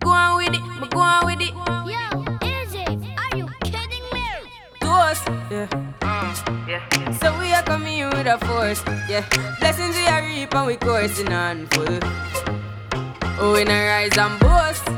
Go on with it, but go on with it. Yo, AJ, are you kidding me? To us, yeah. Mm, yeah. So we are coming in with a force, yeah. Blessings we are reaping, we're coursing on full. Oh, we rise and boast.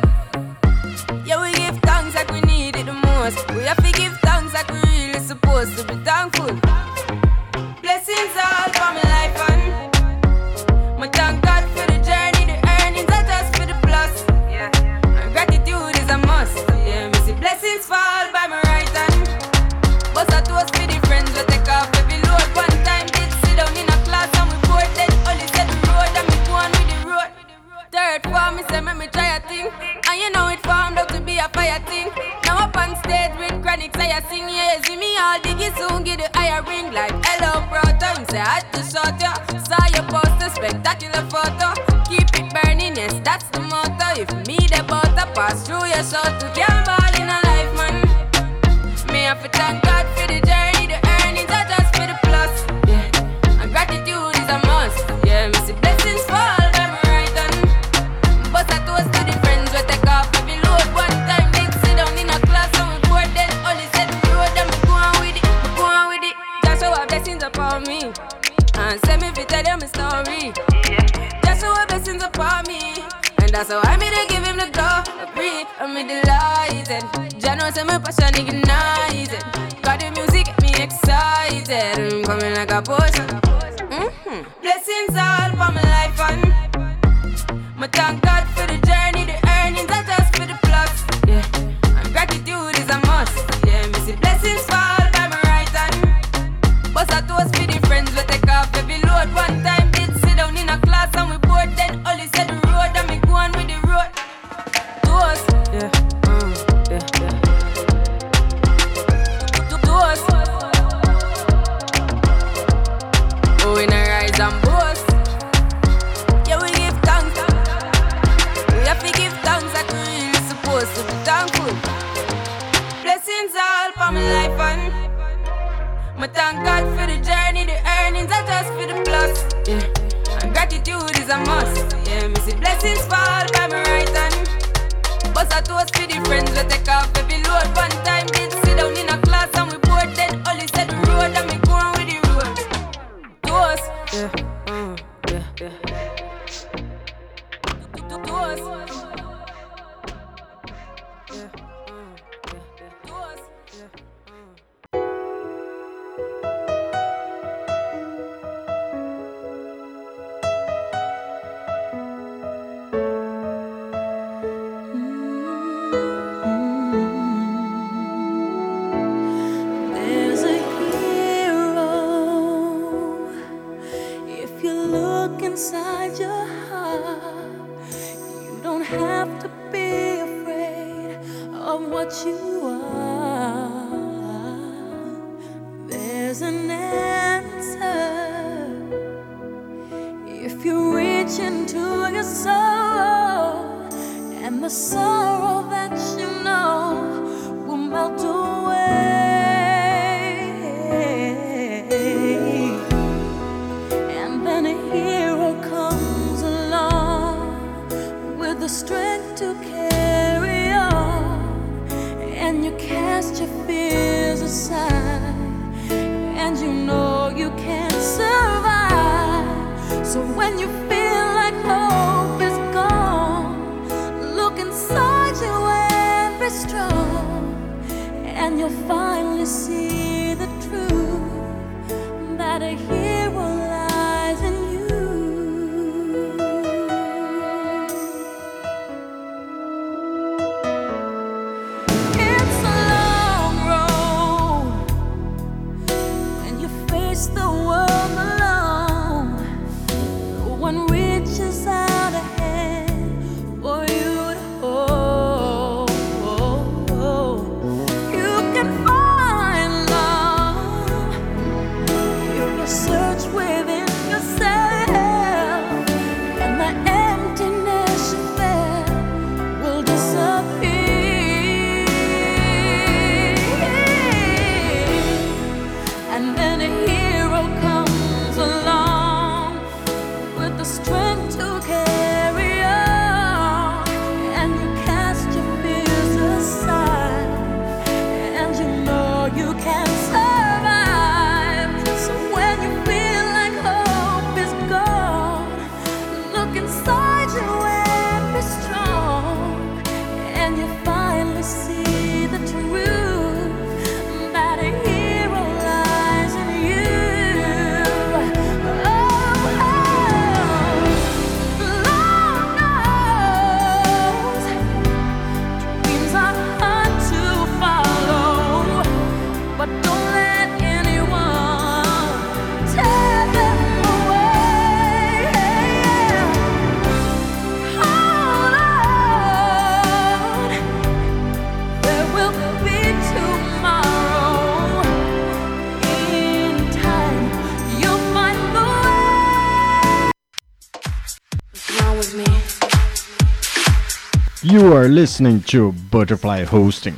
Listening to Butterfly Hosting.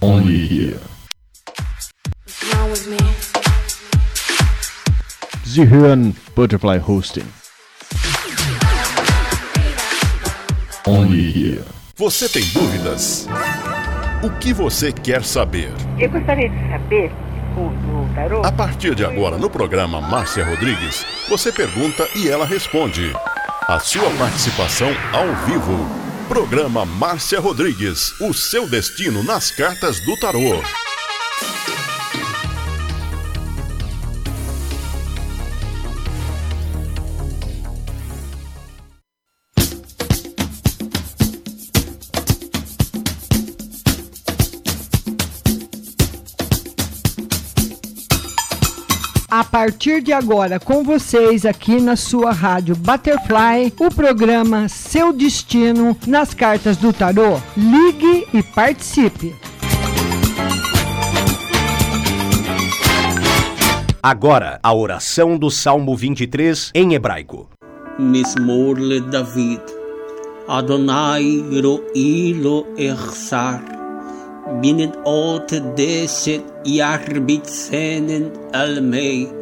Only here. Sie hören Butterfly Hosting. Only here. Você tem dúvidas? O que você quer saber? Eu gostaria de saber o, tarô. A partir de agora, no programa Márcia Rodrigues, você pergunta e ela responde. A sua participação ao vivo. Programa Márcia Rodrigues. O seu destino nas cartas do tarô. Partir de agora com vocês aqui na sua rádio Butterfly, o programa Seu Destino nas Cartas do Tarô. Ligue e participe. Agora, a oração do Salmo 23 em hebraico. Mismor le David. Adonai ro'ilo echsar. binnen ot deset yarbitzenen almei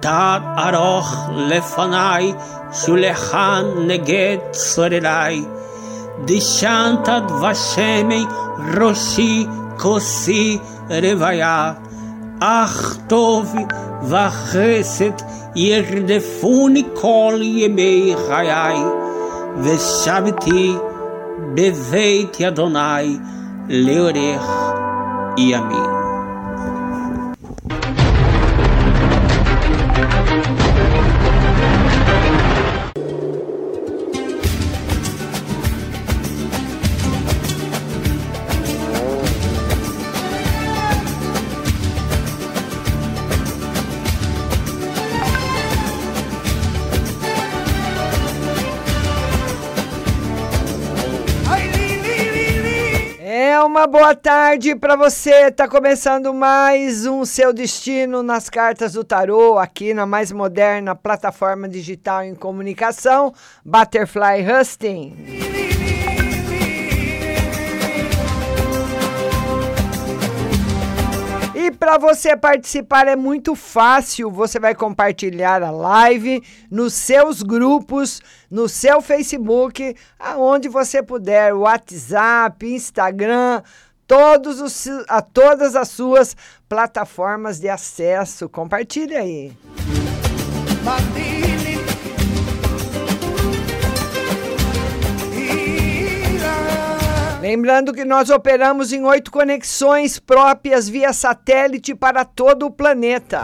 תת ארוך לפניי, שולחן נגד צורריי. דשנת דבשמי ראשי כוסי רוויה. אך טוב וחסד ירדפוני כל ימי חיי. ושבתי בבית אדוני לאורך ימים. Uma boa tarde para você. Tá começando mais um Seu Destino nas Cartas do Tarô, aqui na mais moderna plataforma digital em comunicação, Butterfly Husting. E para você participar é muito fácil. Você vai compartilhar a live nos seus grupos, no seu Facebook, aonde você puder, WhatsApp, Instagram, todos os, a todas as suas plataformas de acesso. Compartilhe aí. Lembrando que nós operamos em oito conexões próprias via satélite para todo o planeta.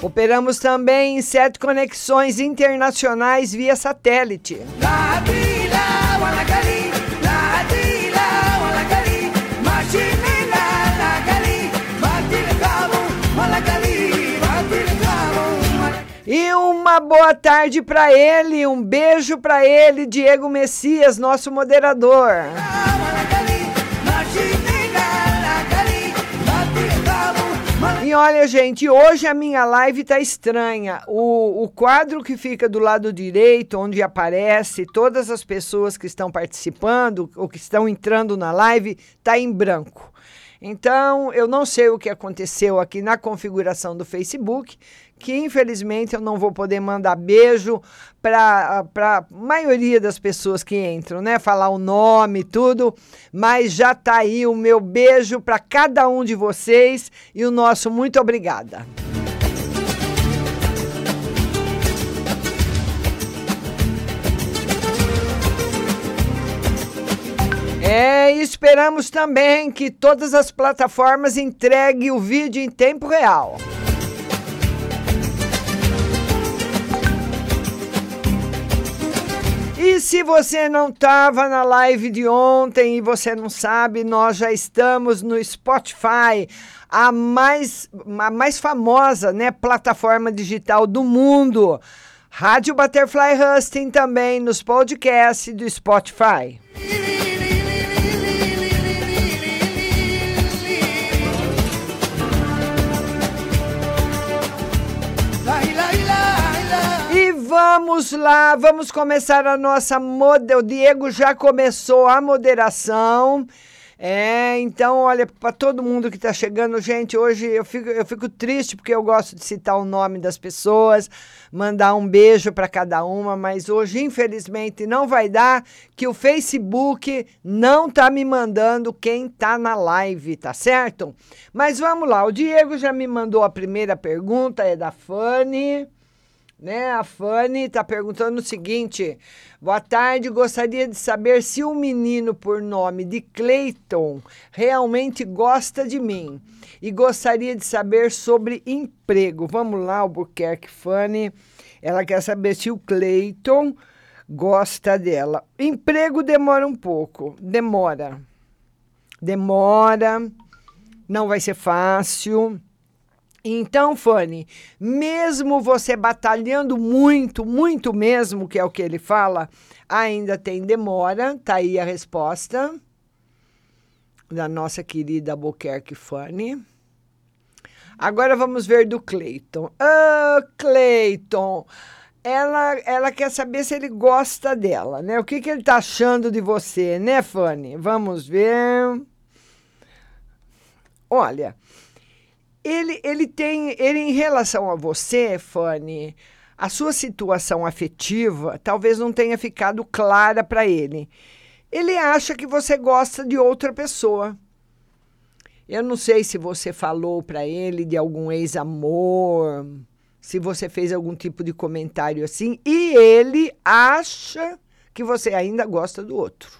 Operamos também em sete conexões internacionais via satélite. E uma boa tarde para ele, um beijo para ele, Diego Messias, nosso moderador. E olha, gente, hoje a minha live tá estranha. O, o quadro que fica do lado direito, onde aparece todas as pessoas que estão participando ou que estão entrando na live, tá em branco. Então, eu não sei o que aconteceu aqui na configuração do Facebook, que infelizmente eu não vou poder mandar beijo para a maioria das pessoas que entram, né? Falar o nome, tudo, mas já tá aí o meu beijo para cada um de vocês e o nosso muito obrigada. É, e esperamos também que todas as plataformas entreguem o vídeo em tempo real. E se você não estava na live de ontem e você não sabe, nós já estamos no Spotify, a mais, a mais famosa né, plataforma digital do mundo. Rádio Butterfly Husting também nos podcasts do Spotify. Vamos lá, vamos começar a nossa model. O Diego já começou a moderação. É, então, olha, para todo mundo que está chegando, gente, hoje eu fico, eu fico triste porque eu gosto de citar o nome das pessoas, mandar um beijo para cada uma, mas hoje, infelizmente, não vai dar, que o Facebook não tá me mandando quem tá na live, tá certo? Mas vamos lá, o Diego já me mandou a primeira pergunta, é da Fanny. Né? A Fanny está perguntando o seguinte: boa tarde, gostaria de saber se o menino por nome de Clayton realmente gosta de mim e gostaria de saber sobre emprego. Vamos lá, Albuquerque Fanny. Ela quer saber se o Clayton gosta dela. Emprego demora um pouco, demora. Demora, não vai ser fácil então, Fanny, mesmo você batalhando muito, muito mesmo, que é o que ele fala, ainda tem demora. Tá aí a resposta da nossa querida Albuquerque Fanny. Agora vamos ver do Cleiton. Ah, Cleiton, ela, ela quer saber se ele gosta dela, né? O que, que ele tá achando de você, né, Fanny? Vamos ver. Olha, ele, ele tem, ele em relação a você, Fanny, a sua situação afetiva talvez não tenha ficado clara para ele. Ele acha que você gosta de outra pessoa. Eu não sei se você falou para ele de algum ex-amor, se você fez algum tipo de comentário assim, e ele acha que você ainda gosta do outro.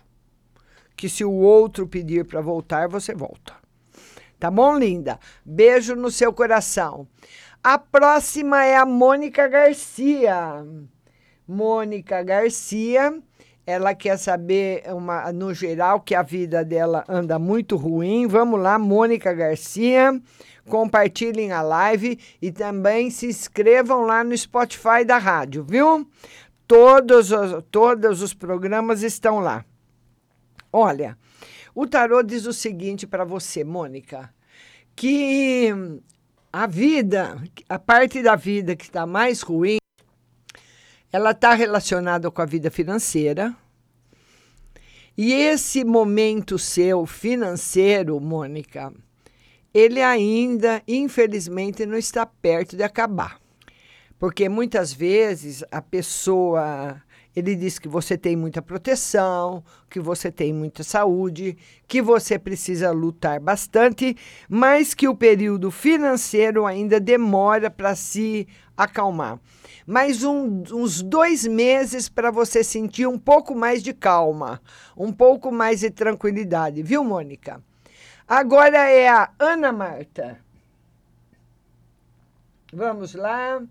Que se o outro pedir para voltar, você volta. Tá bom, linda? Beijo no seu coração. A próxima é a Mônica Garcia. Mônica Garcia, ela quer saber, uma, no geral, que a vida dela anda muito ruim. Vamos lá, Mônica Garcia. Compartilhem a live e também se inscrevam lá no Spotify da rádio, viu? Todos os, todos os programas estão lá. Olha, o tarô diz o seguinte para você, Mônica, que a vida, a parte da vida que está mais ruim, ela está relacionada com a vida financeira. E esse momento seu financeiro, Mônica, ele ainda, infelizmente, não está perto de acabar. Porque muitas vezes a pessoa ele diz que você tem muita proteção, que você tem muita saúde, que você precisa lutar bastante, mas que o período financeiro ainda demora para se acalmar. Mais um, uns dois meses para você sentir um pouco mais de calma, um pouco mais de tranquilidade, viu, Mônica? Agora é a Ana Marta. Vamos lá.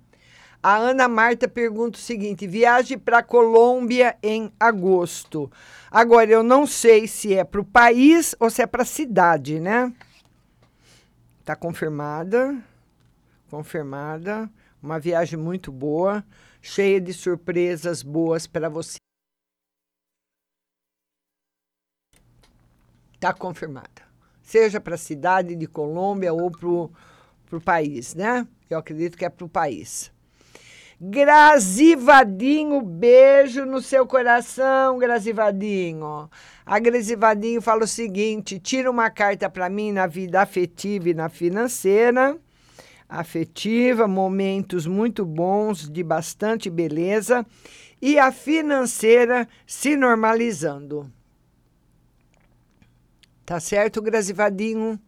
A Ana Marta pergunta o seguinte: viagem para Colômbia em agosto. Agora, eu não sei se é para o país ou se é para a cidade, né? Tá confirmada. Confirmada. Uma viagem muito boa, cheia de surpresas boas para você. Está confirmada. Seja para a cidade de Colômbia ou para o país, né? Eu acredito que é para o país. Grazivadinho, beijo no seu coração, Grazivadinho. A Grazivadinho fala o seguinte: tira uma carta para mim na vida afetiva e na financeira. Afetiva, momentos muito bons, de bastante beleza. E a financeira se normalizando. Tá certo, Grazivadinho?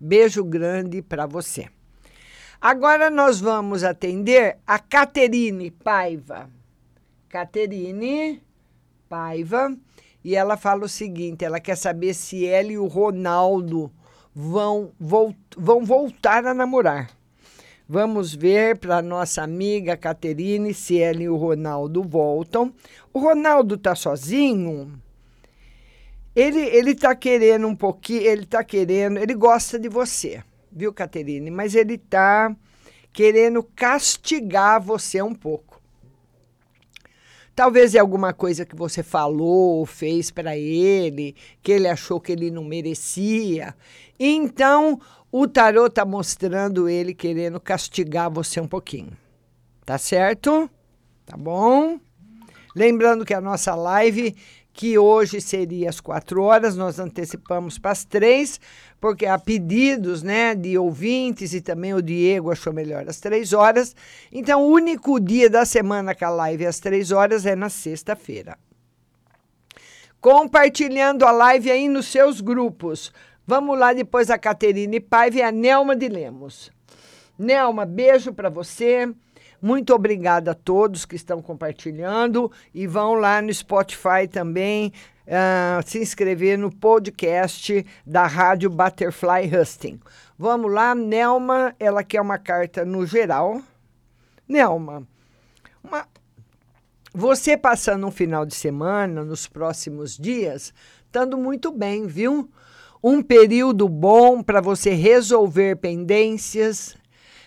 Beijo grande para você. Agora nós vamos atender a Caterine Paiva. Caterine Paiva. E ela fala o seguinte: ela quer saber se ela e o Ronaldo vão, vão voltar a namorar. Vamos ver para nossa amiga Caterine se ela e o Ronaldo voltam. O Ronaldo tá sozinho? Ele ele tá querendo um pouquinho, ele tá querendo, ele gosta de você viu, Caterine? Mas ele está querendo castigar você um pouco. Talvez é alguma coisa que você falou ou fez para ele, que ele achou que ele não merecia. Então, o tarô está mostrando ele querendo castigar você um pouquinho. Tá certo? Tá bom? Lembrando que a nossa live que hoje seria às quatro horas, nós antecipamos para as três, porque há pedidos né, de ouvintes e também o Diego achou melhor às três horas. Então, o único dia da semana que a live é às três horas é na sexta-feira. Compartilhando a live aí nos seus grupos. Vamos lá depois a Caterine Paiva e a Nelma de Lemos. Nelma, beijo para você. Muito obrigada a todos que estão compartilhando e vão lá no Spotify também uh, se inscrever no podcast da Rádio Butterfly Husting. Vamos lá, Nelma, ela quer uma carta no geral. Nelma, uma, você passando um final de semana, nos próximos dias, estando muito bem, viu? Um período bom para você resolver pendências,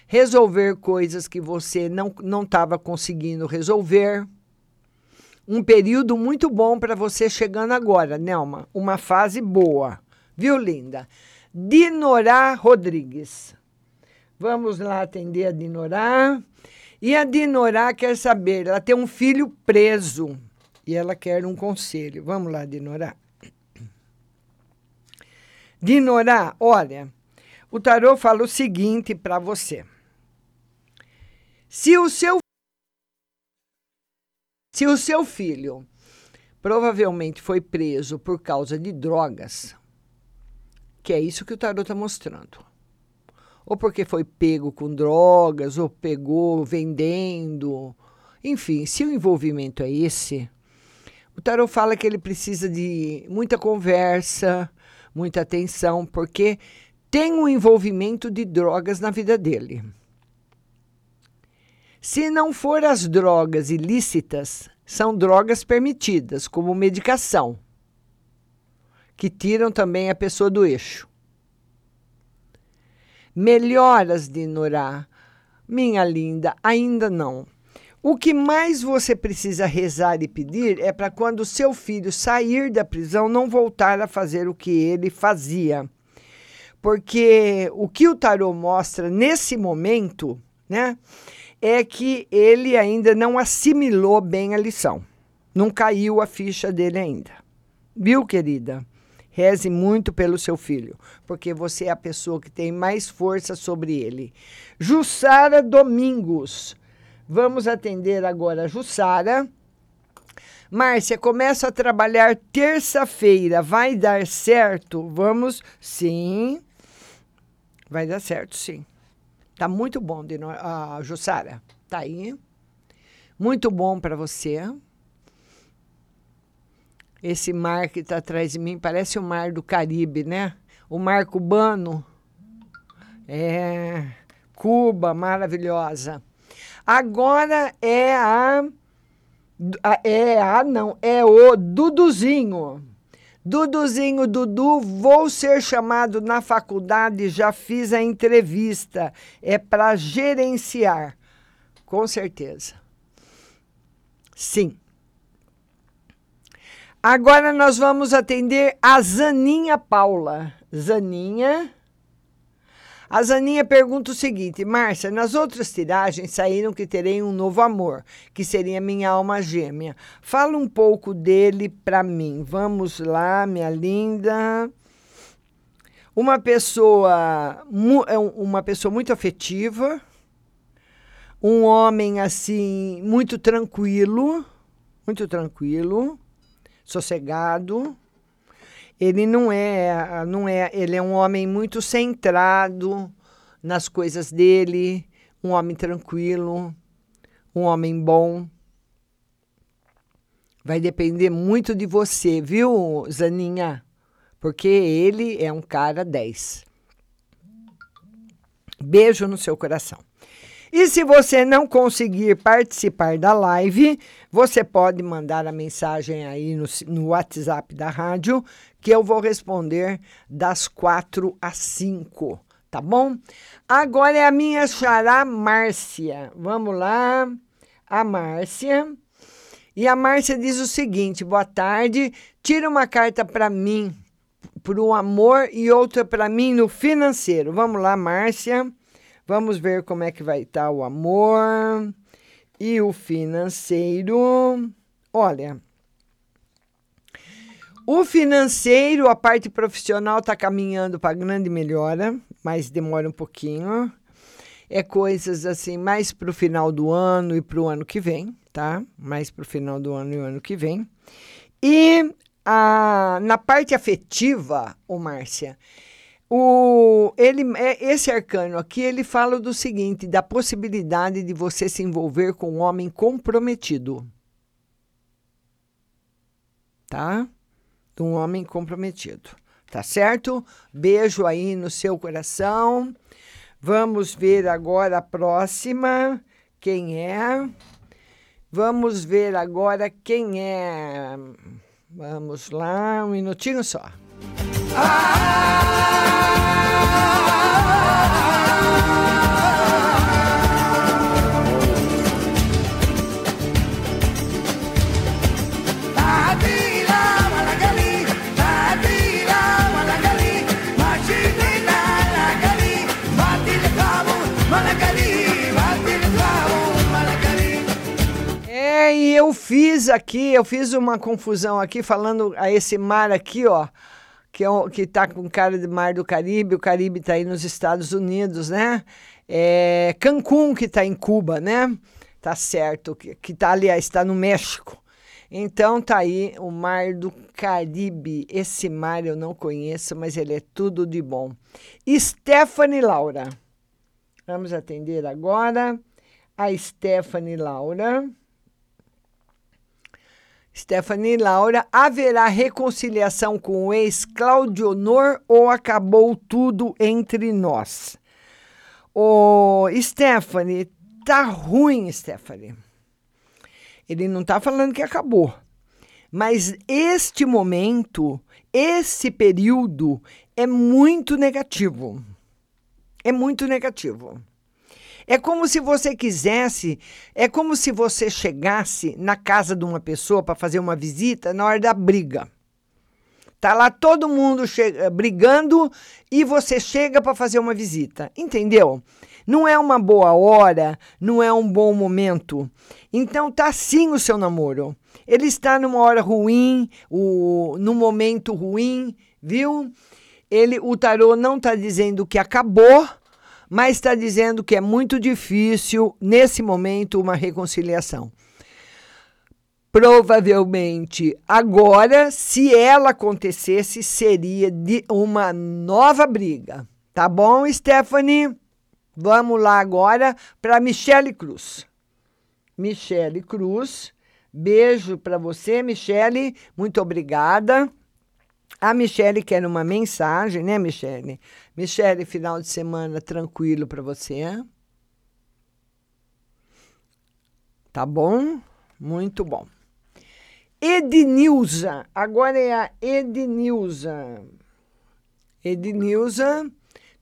resolver coisas que você não estava conseguindo resolver. Um período muito bom para você chegando agora, Nelma. Uma fase boa. Viu, linda? Dinorá Rodrigues. Vamos lá atender a Dinorá. E a Dinorá quer saber, ela tem um filho preso e ela quer um conselho. Vamos lá, Dinorá. Dinorá, olha, o tarô fala o seguinte para você. Se o seu se o seu filho provavelmente foi preso por causa de drogas, que é isso que o tarot está mostrando. Ou porque foi pego com drogas, ou pegou vendendo. Enfim, se o envolvimento é esse, o tarot fala que ele precisa de muita conversa, muita atenção, porque tem um envolvimento de drogas na vida dele. Se não for as drogas ilícitas, são drogas permitidas, como medicação, que tiram também a pessoa do eixo. Melhoras de Norá, minha linda, ainda não. O que mais você precisa rezar e pedir é para quando seu filho sair da prisão não voltar a fazer o que ele fazia. Porque o que o tarô mostra nesse momento, né, é que ele ainda não assimilou bem a lição. Não caiu a ficha dele ainda. Viu, querida? Reze muito pelo seu filho, porque você é a pessoa que tem mais força sobre ele. Jussara Domingos. Vamos atender agora a Jussara. Márcia, começa a trabalhar terça-feira. Vai dar certo? Vamos? Sim. Vai dar certo, sim. Tá muito bom, Dino, uh, Jussara. Tá aí. Muito bom para você. Esse mar que está atrás de mim parece o mar do Caribe, né? O mar cubano. É. Cuba, maravilhosa. Agora é a. É a, não, é o Duduzinho. Duduzinho, Dudu, vou ser chamado na faculdade, já fiz a entrevista. É para gerenciar. com certeza. Sim. Agora nós vamos atender a Zaninha Paula. Zaninha. A Zaninha pergunta o seguinte: Márcia, nas outras tiragens saíram que terei um novo amor, que seria minha alma gêmea. Fala um pouco dele para mim. Vamos lá, minha linda. Uma pessoa, é uma pessoa muito afetiva, um homem assim muito tranquilo, muito tranquilo, sossegado. Ele não é, não é, ele é um homem muito centrado nas coisas dele, um homem tranquilo, um homem bom. Vai depender muito de você, viu, Zaninha? Porque ele é um cara 10. Beijo no seu coração. E se você não conseguir participar da live, você pode mandar a mensagem aí no, no WhatsApp da rádio, que eu vou responder das 4 às 5, tá bom? Agora é a minha xará Márcia. Vamos lá, a Márcia. E a Márcia diz o seguinte: boa tarde, tira uma carta para mim, para o amor, e outra para mim no financeiro. Vamos lá, Márcia. Vamos ver como é que vai estar tá o amor e o financeiro. Olha, o financeiro, a parte profissional está caminhando para grande melhora, mas demora um pouquinho. É coisas assim, mais para o final do ano e para o ano que vem, tá? Mais para o final do ano e o ano que vem. E a, na parte afetiva, ô Márcia, o, ele, é, esse arcano aqui, ele fala do seguinte, da possibilidade de você se envolver com um homem comprometido. Tá? Um homem comprometido. Tá certo? Beijo aí no seu coração. Vamos ver agora a próxima. Quem é? Vamos ver agora quem é. Vamos lá, um minutinho só. É, eu fiz aqui, eu fiz uma confusão aqui falando a esse mar aqui, ó que é, que está com cara de Mar do Caribe, o Caribe está aí nos Estados Unidos, né? É Cancún, que está em Cuba, né? Tá certo, que, que tá, aliás, está no México. Então tá aí o Mar do Caribe. Esse mar eu não conheço, mas ele é tudo de bom. Stephanie Laura. Vamos atender agora a Stephanie Laura. Stephanie Laura, haverá reconciliação com o ex Claudio Honor ou acabou tudo entre nós? Ô, Stephanie, tá ruim, Stephanie. Ele não tá falando que acabou. Mas este momento, esse período é muito negativo. É muito negativo. É como se você quisesse, é como se você chegasse na casa de uma pessoa para fazer uma visita na hora da briga. Tá lá todo mundo brigando e você chega para fazer uma visita, entendeu? Não é uma boa hora, não é um bom momento. Então tá sim o seu namoro. Ele está numa hora ruim, o, num momento ruim, viu? Ele, o tarô não está dizendo que acabou, mas está dizendo que é muito difícil, nesse momento, uma reconciliação. Provavelmente agora, se ela acontecesse, seria de uma nova briga. Tá bom, Stephanie? Vamos lá agora para Michele Cruz. Michele Cruz, beijo para você, Michele. Muito obrigada. A Michele quer uma mensagem, né, Michele? Michele, final de semana tranquilo para você. Tá bom? Muito bom. Ednilza, agora é a Ednilza. Ednilza,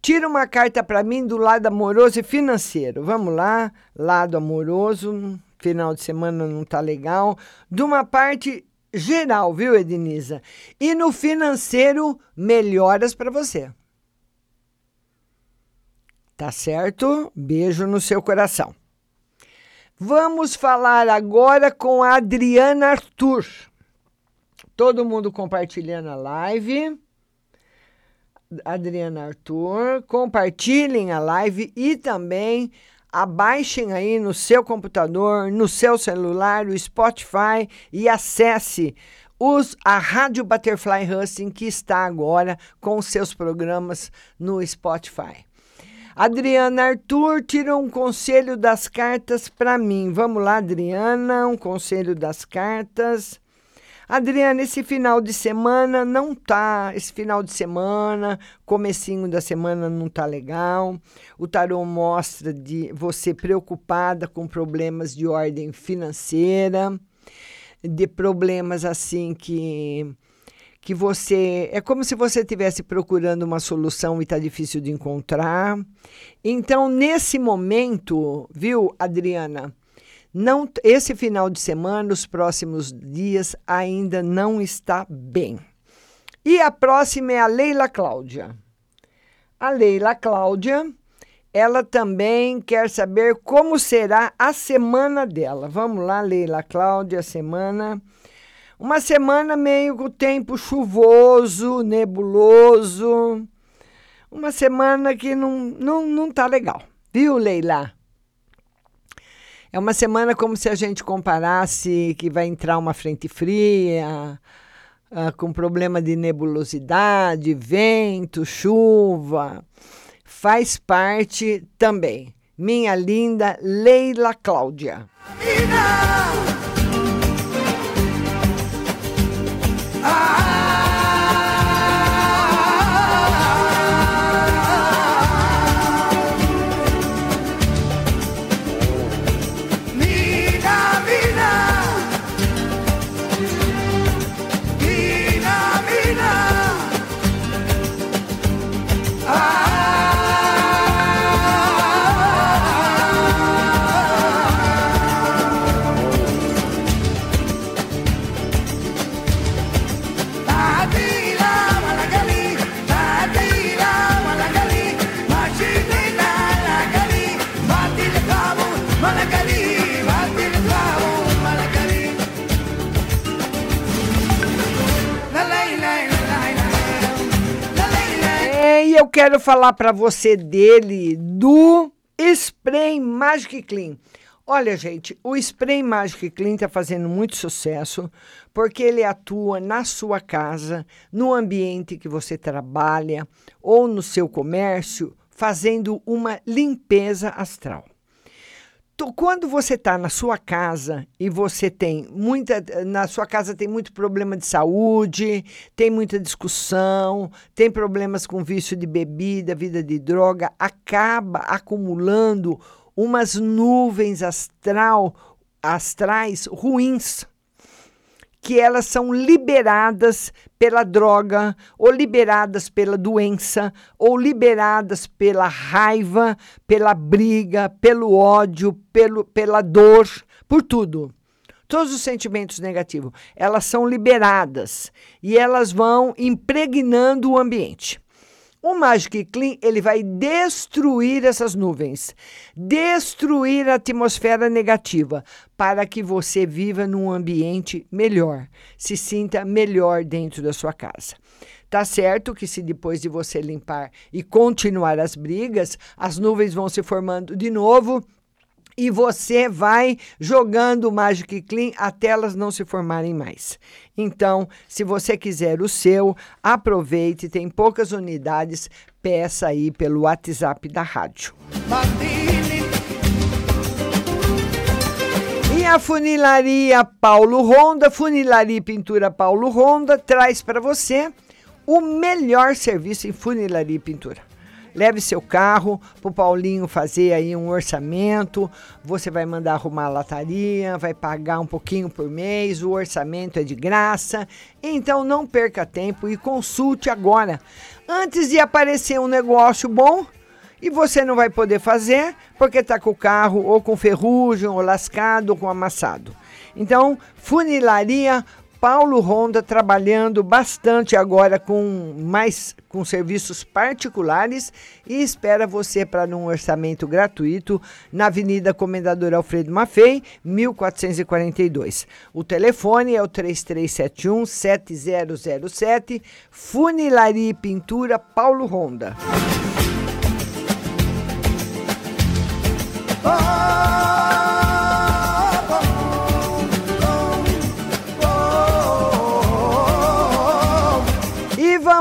Tira uma carta para mim do lado amoroso e financeiro. Vamos lá, lado amoroso, final de semana não tá legal. De uma parte geral, viu, Ednisa? E no financeiro, melhoras para você. Tá certo? Beijo no seu coração. Vamos falar agora com a Adriana Arthur. Todo mundo compartilhando a live. Adriana Arthur, compartilhem a live e também abaixem aí no seu computador, no seu celular, o Spotify e acesse os, a Rádio Butterfly Husting, que está agora com seus programas no Spotify. Adriana Arthur tira um conselho das cartas para mim. Vamos lá, Adriana, um conselho das cartas. Adriana, esse final de semana não tá, esse final de semana, comecinho da semana não tá legal. O tarô mostra de você preocupada com problemas de ordem financeira, de problemas assim que que você é como se você estivesse procurando uma solução e está difícil de encontrar. Então, nesse momento, viu, Adriana, não esse final de semana, os próximos dias ainda não está bem. E a próxima é a Leila Cláudia. A Leila Cláudia, ela também quer saber como será a semana dela. Vamos lá, Leila Cláudia, semana uma semana meio com tempo chuvoso, nebuloso. Uma semana que não, não, não tá legal. Viu, Leila? É uma semana como se a gente comparasse que vai entrar uma frente fria, uh, com problema de nebulosidade, vento, chuva. Faz parte também. Minha linda Leila Cláudia. eu quero falar para você dele, do Spray Magic Clean. Olha, gente, o Spray Magic Clean está fazendo muito sucesso porque ele atua na sua casa, no ambiente que você trabalha ou no seu comércio, fazendo uma limpeza astral quando você está na sua casa e você tem muita. Na sua casa tem muito problema de saúde, tem muita discussão, tem problemas com vício de bebida, vida de droga, acaba acumulando umas nuvens astral, astrais ruins que elas são liberadas pela droga, ou liberadas pela doença, ou liberadas pela raiva, pela briga, pelo ódio, pelo, pela dor, por tudo. Todos os sentimentos negativos, elas são liberadas e elas vão impregnando o ambiente. O Magic Clean ele vai destruir essas nuvens, destruir a atmosfera negativa, para que você viva num ambiente melhor, se sinta melhor dentro da sua casa. Tá certo que se depois de você limpar e continuar as brigas, as nuvens vão se formando de novo e você vai jogando o Magic Clean até elas não se formarem mais. Então, se você quiser o seu, aproveite, tem poucas unidades, peça aí pelo WhatsApp da rádio. E a funilaria Paulo Ronda, funilaria e pintura Paulo Ronda, traz para você o melhor serviço em funilaria e pintura leve seu carro para o Paulinho fazer aí um orçamento. Você vai mandar arrumar a lataria, vai pagar um pouquinho por mês, o orçamento é de graça. Então não perca tempo e consulte agora. Antes de aparecer um negócio bom, e você não vai poder fazer porque está com o carro ou com ferrugem, ou lascado, ou com amassado. Então, funilaria Paulo Ronda trabalhando bastante agora com mais com serviços particulares e espera você para um orçamento gratuito na Avenida Comendador Alfredo Maffei, 1442. O telefone é o 3371 7007, Funilaria e Pintura Paulo Ronda.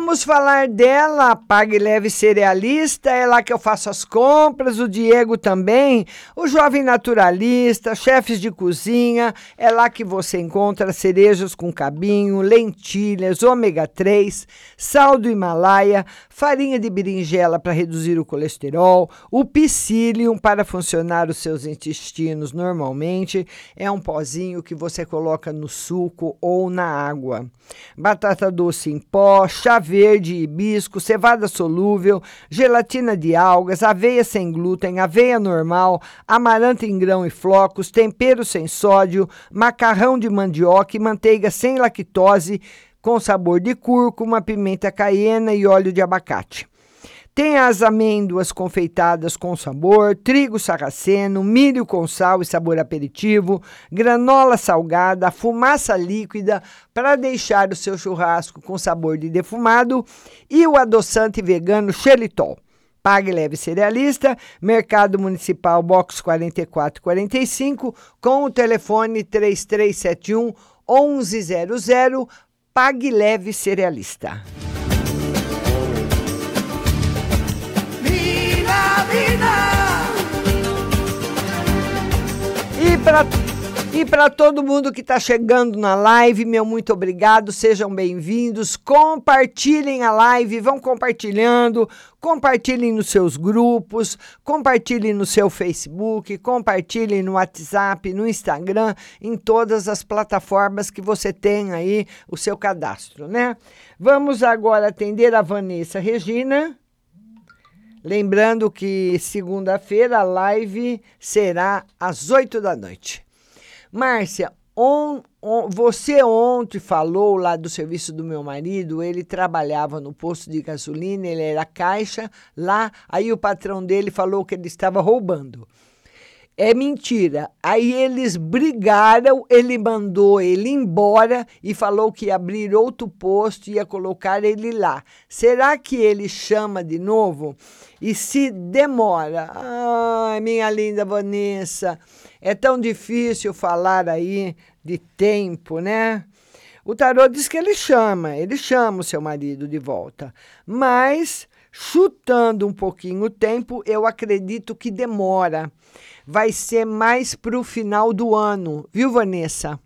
Vamos falar dela, Pague Leve Cerealista, é lá que eu faço as compras, o Diego também, o Jovem Naturalista, chefes de cozinha, é lá que você encontra cerejas com cabinho, lentilhas, ômega 3, sal do Himalaia, farinha de berinjela para reduzir o colesterol, o psyllium para funcionar os seus intestinos normalmente, é um pozinho que você coloca no suco ou na água. Batata doce em pó, chá verde, hibisco, cevada solúvel, gelatina de algas, aveia sem glúten, aveia normal, amaranto em grão e flocos, tempero sem sódio, macarrão de mandioca e manteiga sem lactose, com sabor de cúrcuma, pimenta caiena e óleo de abacate. Tem as amêndoas confeitadas com sabor, trigo sarraceno, milho com sal e sabor aperitivo, granola salgada, fumaça líquida para deixar o seu churrasco com sabor de defumado e o adoçante vegano xelitol. Pague Leve Cerealista, Mercado Municipal Box 4445, com o telefone 3371 1100. Pague Leve Cerealista. E para todo mundo que está chegando na live, meu muito obrigado, sejam bem-vindos. Compartilhem a live, vão compartilhando, compartilhem nos seus grupos, compartilhem no seu Facebook, compartilhem no WhatsApp, no Instagram, em todas as plataformas que você tem aí o seu cadastro, né? Vamos agora atender a Vanessa Regina. Lembrando que segunda-feira a live será às 8 da noite. Márcia, on, on, você ontem falou lá do serviço do meu marido, ele trabalhava no posto de gasolina, ele era caixa lá, aí o patrão dele falou que ele estava roubando. É mentira. Aí eles brigaram, ele mandou ele embora e falou que ia abrir outro posto e ia colocar ele lá. Será que ele chama de novo? E se demora? Ai, minha linda Vanessa, é tão difícil falar aí de tempo, né? O tarô diz que ele chama, ele chama o seu marido de volta. Mas, chutando um pouquinho o tempo, eu acredito que demora vai ser mais para o final do ano, viu, Vanessa?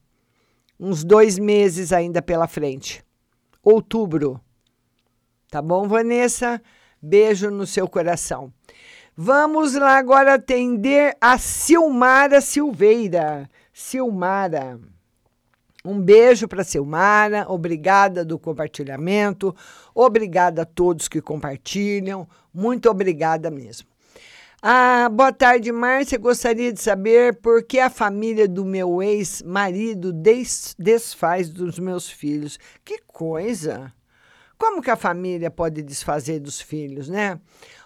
Uns dois meses ainda pela frente. Outubro. Tá bom, Vanessa? Beijo no seu coração. Vamos lá agora atender a Silmara Silveira. Silmara. Um beijo para Silmara, obrigada do compartilhamento, obrigada a todos que compartilham, muito obrigada mesmo. Ah, boa tarde, Márcia. Gostaria de saber por que a família do meu ex-marido des desfaz dos meus filhos. Que coisa! Como que a família pode desfazer dos filhos, né?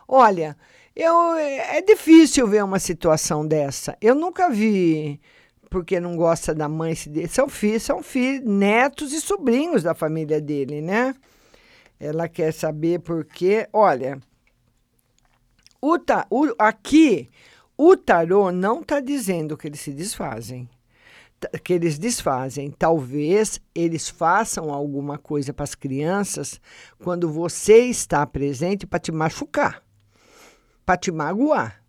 Olha, eu, é difícil ver uma situação dessa. Eu nunca vi porque não gosta da mãe. São filhos, são filhos, netos e sobrinhos da família dele, né? Ela quer saber por quê. Olha, o, ta, o, aqui, o tarô não está dizendo que eles se desfazem. Que eles desfazem. Talvez eles façam alguma coisa para as crianças quando você está presente para te machucar, para te magoar.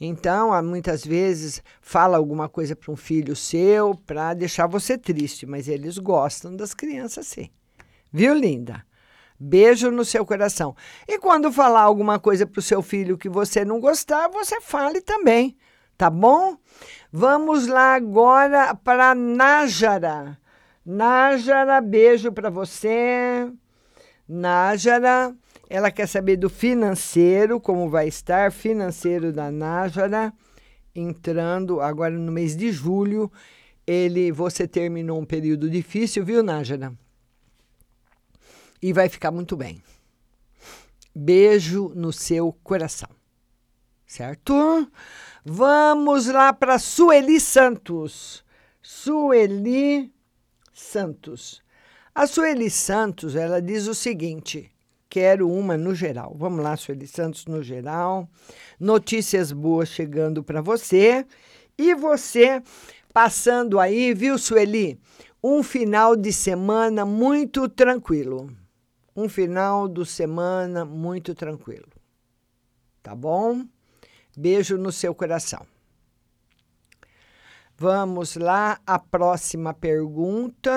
Então, muitas vezes fala alguma coisa para um filho seu para deixar você triste, mas eles gostam das crianças sim. Viu, linda? Beijo no seu coração. E quando falar alguma coisa para o seu filho que você não gostar, você fale também, tá bom? Vamos lá agora para Nájara. Nájara, beijo para você. Nájara, ela quer saber do financeiro, como vai estar financeiro da Nájara, entrando agora no mês de julho. Ele, você terminou um período difícil, viu, Nájara? E vai ficar muito bem. Beijo no seu coração. Certo? Vamos lá para Sueli Santos. Sueli Santos. A Sueli Santos, ela diz o seguinte: quero uma no geral. Vamos lá, Sueli Santos, no geral. Notícias boas chegando para você. E você passando aí, viu, Sueli? Um final de semana muito tranquilo. Um final de semana muito tranquilo. Tá bom? Beijo no seu coração. Vamos lá, a próxima pergunta.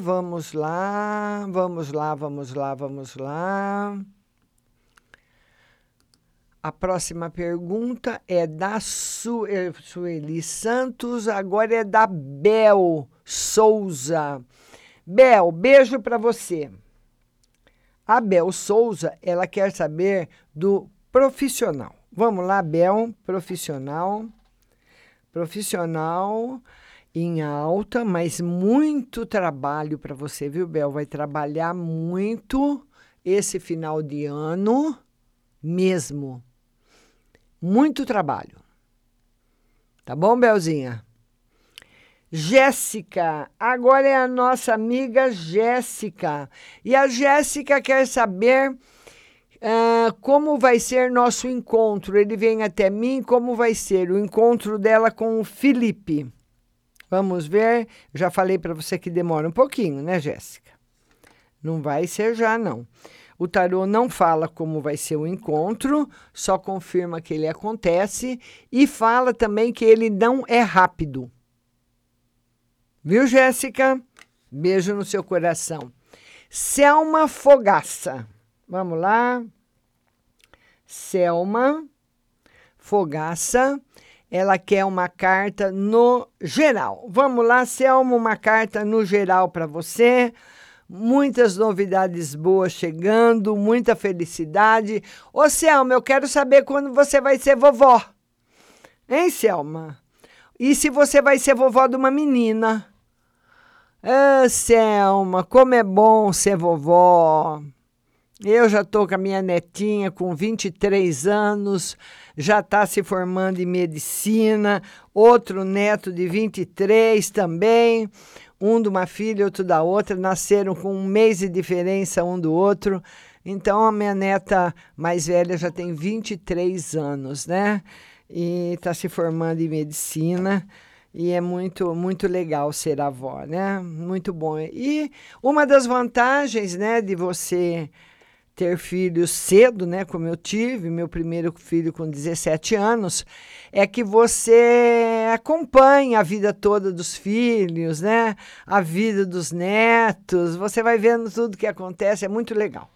Vamos lá, vamos lá, vamos lá, vamos lá. A próxima pergunta é da Su é, Sueli Santos, agora é da Bel Souza. Bel, beijo para você. A Bel Souza, ela quer saber do profissional. Vamos lá, Bel, profissional. Profissional em alta, mas muito trabalho para você, viu, Bel? Vai trabalhar muito esse final de ano mesmo. Muito trabalho. Tá bom, Belzinha? Jéssica, agora é a nossa amiga Jéssica. E a Jéssica quer saber uh, como vai ser nosso encontro. Ele vem até mim, como vai ser o encontro dela com o Felipe. Vamos ver. Já falei para você que demora um pouquinho, né, Jéssica? Não vai ser já, não. O tarô não fala como vai ser o encontro, só confirma que ele acontece e fala também que ele não é rápido. Viu, Jéssica? Beijo no seu coração. Selma Fogaça. Vamos lá. Selma Fogaça. Ela quer uma carta no geral. Vamos lá, Selma, uma carta no geral para você. Muitas novidades boas chegando, muita felicidade. Ô, Selma, eu quero saber quando você vai ser vovó. Hein, Selma? E se você vai ser vovó de uma menina? Ah, Selma, como é bom ser vovó. Eu já estou com a minha netinha com 23 anos, já está se formando em medicina, outro neto de 23 também, um de uma filha, outro da outra, nasceram com um mês de diferença um do outro. Então a minha neta mais velha já tem 23 anos, né? E está se formando em medicina. E é muito, muito legal ser avó, né? Muito bom. E uma das vantagens, né, de você ter filhos cedo, né, como eu tive, meu primeiro filho com 17 anos, é que você acompanha a vida toda dos filhos, né? A vida dos netos, você vai vendo tudo que acontece, é muito legal.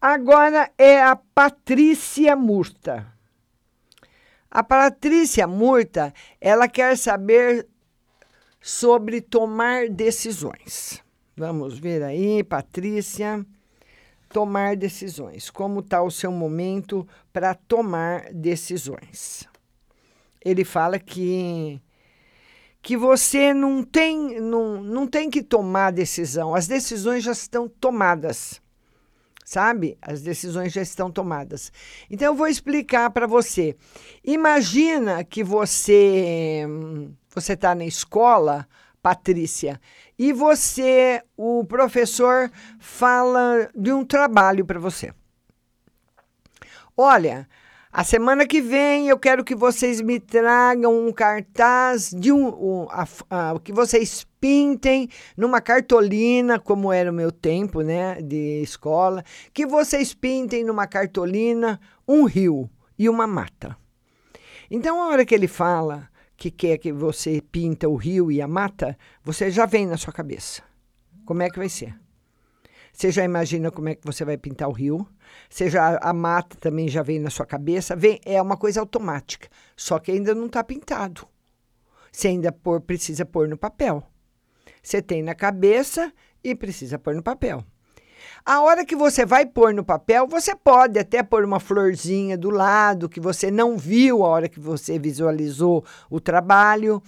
Agora é a Patrícia Murta. A Patrícia Murta, ela quer saber sobre tomar decisões. Vamos ver aí, Patrícia. Tomar decisões. Como está o seu momento para tomar decisões? Ele fala que que você não tem, não, não tem que tomar decisão. As decisões já estão tomadas sabe? As decisões já estão tomadas. Então eu vou explicar para você. Imagina que você você está na escola, Patrícia, e você, o professor fala de um trabalho para você. Olha, a semana que vem eu quero que vocês me tragam um cartaz de um, um a, a, que vocês pintem numa cartolina, como era o meu tempo, né, de escola, que vocês pintem numa cartolina um rio e uma mata. Então, a hora que ele fala que quer que você pinta o rio e a mata, você já vem na sua cabeça. Como é que vai ser? Você já imagina como é que você vai pintar o rio. Você já, a mata também já vem na sua cabeça. Vem, é uma coisa automática. Só que ainda não está pintado. Você ainda pôr, precisa pôr no papel. Você tem na cabeça e precisa pôr no papel. A hora que você vai pôr no papel, você pode até pôr uma florzinha do lado que você não viu a hora que você visualizou o trabalho.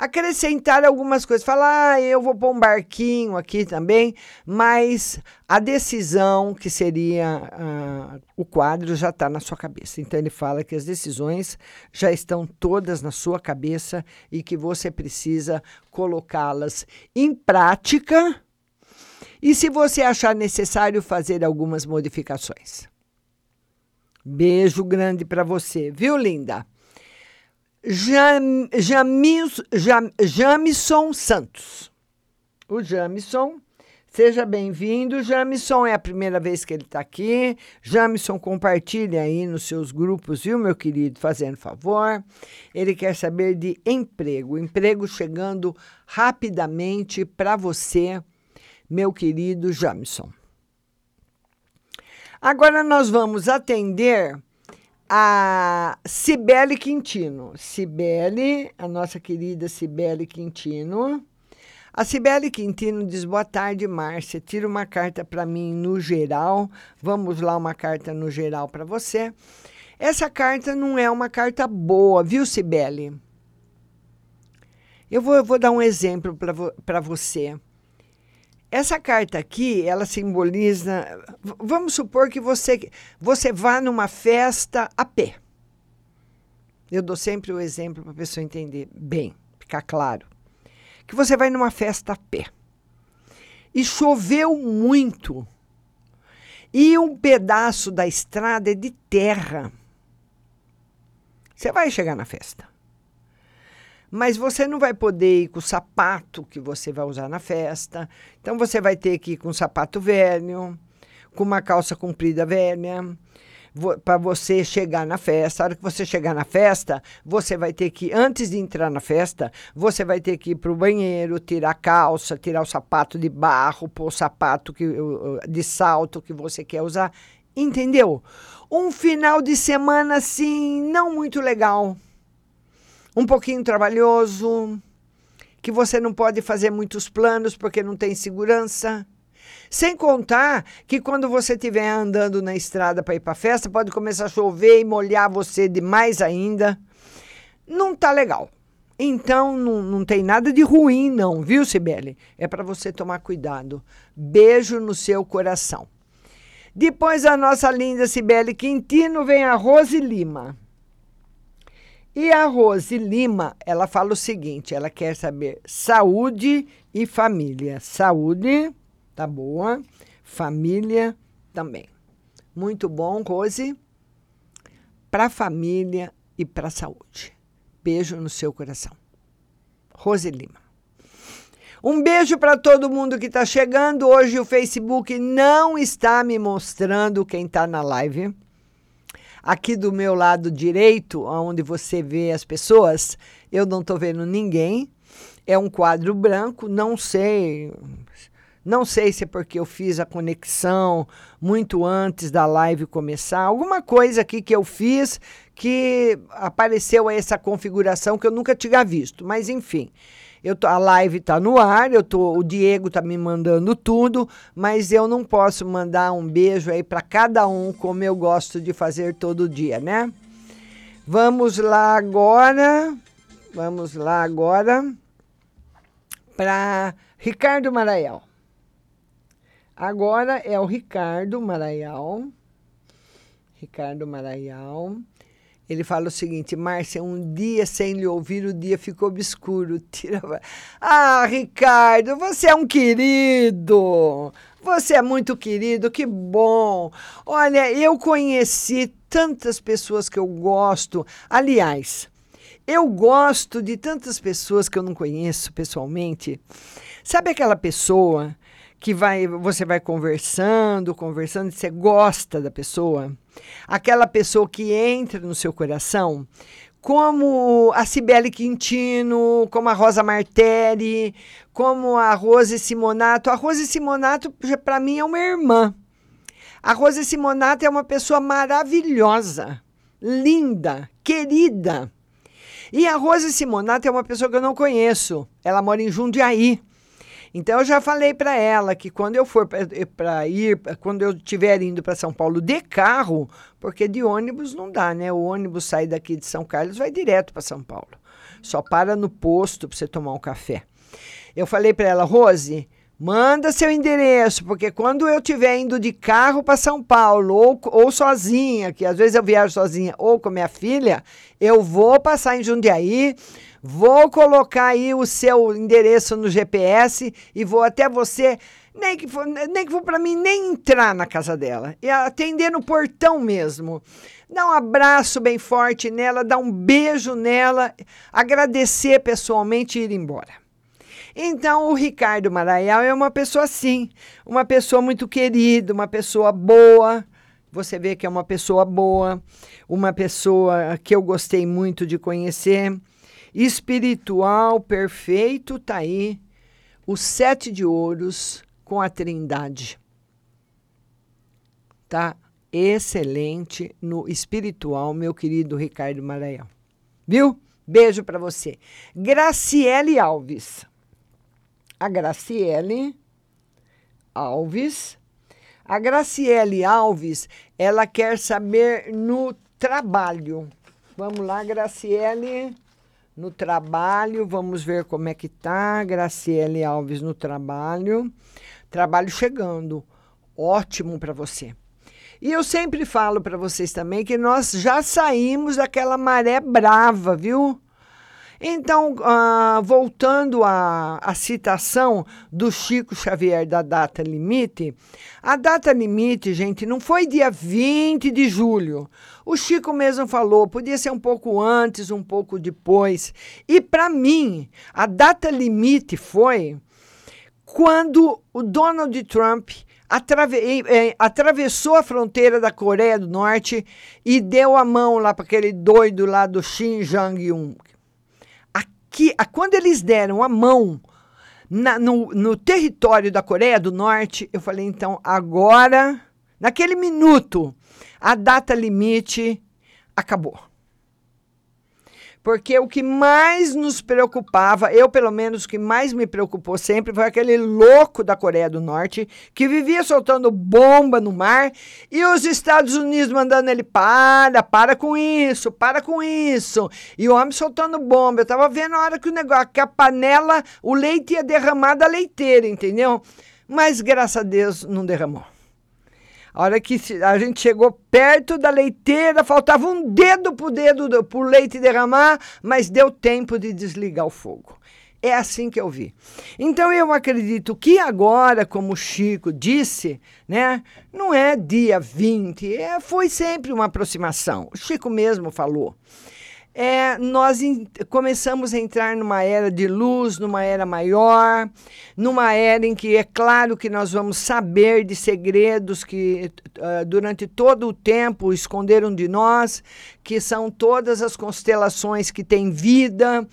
Acrescentar algumas coisas, falar, ah, eu vou pôr um barquinho aqui também, mas a decisão que seria ah, o quadro já está na sua cabeça. Então ele fala que as decisões já estão todas na sua cabeça e que você precisa colocá-las em prática e se você achar necessário fazer algumas modificações. Beijo grande para você, viu, linda? Jam, Jamis, Jam, Jamison Santos. O Jamison, seja bem-vindo. Jamison é a primeira vez que ele está aqui. Jamison, compartilha aí nos seus grupos, viu, meu querido? Fazendo favor. Ele quer saber de emprego. Emprego chegando rapidamente para você meu querido Jamison. Agora nós vamos atender a Cibele Quintino. Cibele, a nossa querida Cibele Quintino. A Cibele Quintino diz: Boa tarde, Márcia. Tira uma carta para mim no geral. Vamos lá, uma carta no geral para você. Essa carta não é uma carta boa, viu, Cibele? Eu vou, eu vou dar um exemplo para você. Essa carta aqui, ela simboliza. Vamos supor que você, você vá numa festa a pé. Eu dou sempre o exemplo para a pessoa entender bem, ficar claro. Que você vai numa festa a pé. E choveu muito. E um pedaço da estrada é de terra. Você vai chegar na festa mas você não vai poder ir com o sapato que você vai usar na festa. Então você vai ter que ir com um sapato velho, com uma calça comprida velha, para você chegar na festa. A hora que você chegar na festa, você vai ter que, antes de entrar na festa, você vai ter que ir para o banheiro, tirar a calça, tirar o sapato de barro, pôr o sapato que, de salto que você quer usar. Entendeu? Um final de semana assim, não muito legal um pouquinho trabalhoso, que você não pode fazer muitos planos porque não tem segurança. Sem contar que quando você estiver andando na estrada para ir para festa, pode começar a chover e molhar você demais ainda. Não tá legal. Então, não, não tem nada de ruim, não, viu, Sibeli? É para você tomar cuidado. Beijo no seu coração. Depois a nossa linda Sibeli Quintino vem a Rose Lima. E a Rose Lima, ela fala o seguinte: ela quer saber saúde e família. Saúde, tá boa. Família também. Muito bom, Rose. Para família e para saúde. Beijo no seu coração. Rose Lima. Um beijo para todo mundo que está chegando. Hoje o Facebook não está me mostrando quem está na live. Aqui do meu lado direito, onde você vê as pessoas, eu não estou vendo ninguém. É um quadro branco, não sei. Não sei se é porque eu fiz a conexão muito antes da live começar. Alguma coisa aqui que eu fiz que apareceu essa configuração que eu nunca tinha visto. Mas, enfim. Eu tô, a live está no ar, eu tô, o Diego está me mandando tudo, mas eu não posso mandar um beijo aí para cada um, como eu gosto de fazer todo dia, né? Vamos lá agora, vamos lá agora para Ricardo Maraial. Agora é o Ricardo Maraial. Ricardo Maraial. Ele fala o seguinte: Márcia, um dia sem lhe ouvir, o dia ficou obscuro. Tira... Ah, Ricardo, você é um querido. Você é muito querido, que bom. Olha, eu conheci tantas pessoas que eu gosto. Aliás, eu gosto de tantas pessoas que eu não conheço pessoalmente. Sabe aquela pessoa que vai, você vai conversando, conversando, e você gosta da pessoa, aquela pessoa que entra no seu coração, como a Cibele Quintino, como a Rosa Martelli, como a Rose Simonato. A Rose Simonato, para mim, é uma irmã. A Rose Simonato é uma pessoa maravilhosa, linda, querida. E a Rose Simonato é uma pessoa que eu não conheço. Ela mora em Jundiaí. Então eu já falei para ela que quando eu for para ir, quando eu estiver indo para São Paulo de carro, porque de ônibus não dá, né? O ônibus sai daqui de São Carlos vai direto para São Paulo. Só para no posto para você tomar um café. Eu falei para ela, Rose, manda seu endereço, porque quando eu estiver indo de carro para São Paulo, ou, ou sozinha, que às vezes eu viajo sozinha, ou com minha filha, eu vou passar em Jundiaí Vou colocar aí o seu endereço no GPS e vou até você, nem que for, nem que for para mim nem entrar na casa dela, e atender no portão mesmo. Dar um abraço bem forte nela, dar um beijo nela, agradecer pessoalmente e ir embora. Então, o Ricardo Maraial é uma pessoa assim, uma pessoa muito querida, uma pessoa boa. Você vê que é uma pessoa boa, uma pessoa que eu gostei muito de conhecer espiritual perfeito está aí o sete de ouros com a trindade. Tá excelente no espiritual, meu querido Ricardo Maranhão. Viu? Beijo para você. Graciele Alves. A Graciele Alves. A Graciele Alves, ela quer saber no trabalho. Vamos lá, Graciele no trabalho, vamos ver como é que tá. Graciele Alves no trabalho. Trabalho chegando. Ótimo para você. E eu sempre falo para vocês também que nós já saímos daquela maré brava, viu? Então, uh, voltando à, à citação do Chico Xavier da data limite, a data limite, gente, não foi dia 20 de julho. O Chico mesmo falou, podia ser um pouco antes, um pouco depois. E para mim, a data limite foi quando o Donald Trump atrave atravessou a fronteira da Coreia do Norte e deu a mão lá para aquele doido lá do Shin Jong-un que quando eles deram a mão na, no, no território da Coreia do Norte, eu falei, então, agora, naquele minuto, a data limite acabou. Porque o que mais nos preocupava, eu pelo menos, o que mais me preocupou sempre foi aquele louco da Coreia do Norte que vivia soltando bomba no mar e os Estados Unidos mandando ele para, para com isso, para com isso. E o homem soltando bomba. Eu tava vendo a hora que o negócio, que a panela, o leite ia derramar da leiteira, entendeu? Mas graças a Deus não derramou. A hora que a gente chegou perto da leiteira, faltava um dedo para o dedo pro leite derramar, mas deu tempo de desligar o fogo. É assim que eu vi. Então eu acredito que agora, como o Chico disse, né, não é dia 20, é, foi sempre uma aproximação. O Chico mesmo falou é, nós in, começamos a entrar numa era de luz, numa era maior, numa era em que é claro que nós vamos saber de segredos que uh, durante todo o tempo esconderam de nós, que são todas as constelações que têm vida,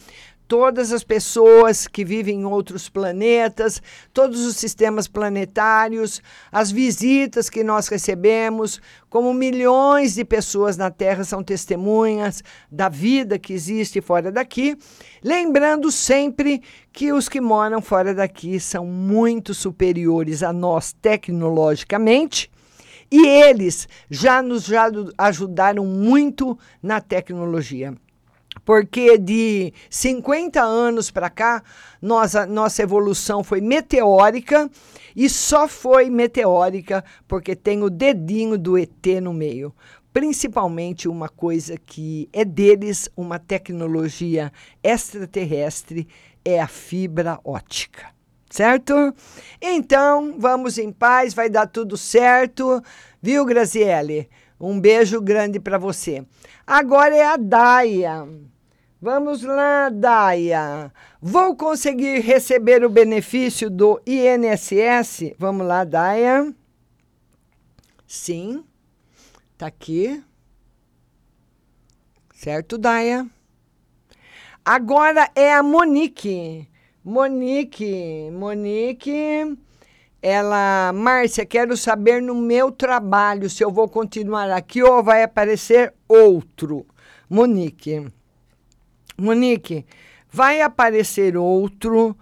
todas as pessoas que vivem em outros planetas, todos os sistemas planetários, as visitas que nós recebemos, como milhões de pessoas na Terra são testemunhas da vida que existe fora daqui, lembrando sempre que os que moram fora daqui são muito superiores a nós tecnologicamente. E eles já nos já ajudaram muito na tecnologia porque de 50 anos para cá, nossa, nossa evolução foi meteórica e só foi meteórica porque tem o dedinho do ET no meio. Principalmente uma coisa que é deles, uma tecnologia extraterrestre, é a fibra ótica. Certo? Então, vamos em paz, vai dar tudo certo. Viu, Graziele? Um beijo grande para você. Agora é a Daia. Vamos lá, Daia. Vou conseguir receber o benefício do INSS? Vamos lá, Daia. Sim. Tá aqui. Certo, Daia? Agora é a Monique. Monique, Monique. Ela, Márcia, quero saber no meu trabalho se eu vou continuar aqui ou vai aparecer outro. Monique. Monique, vai aparecer outro,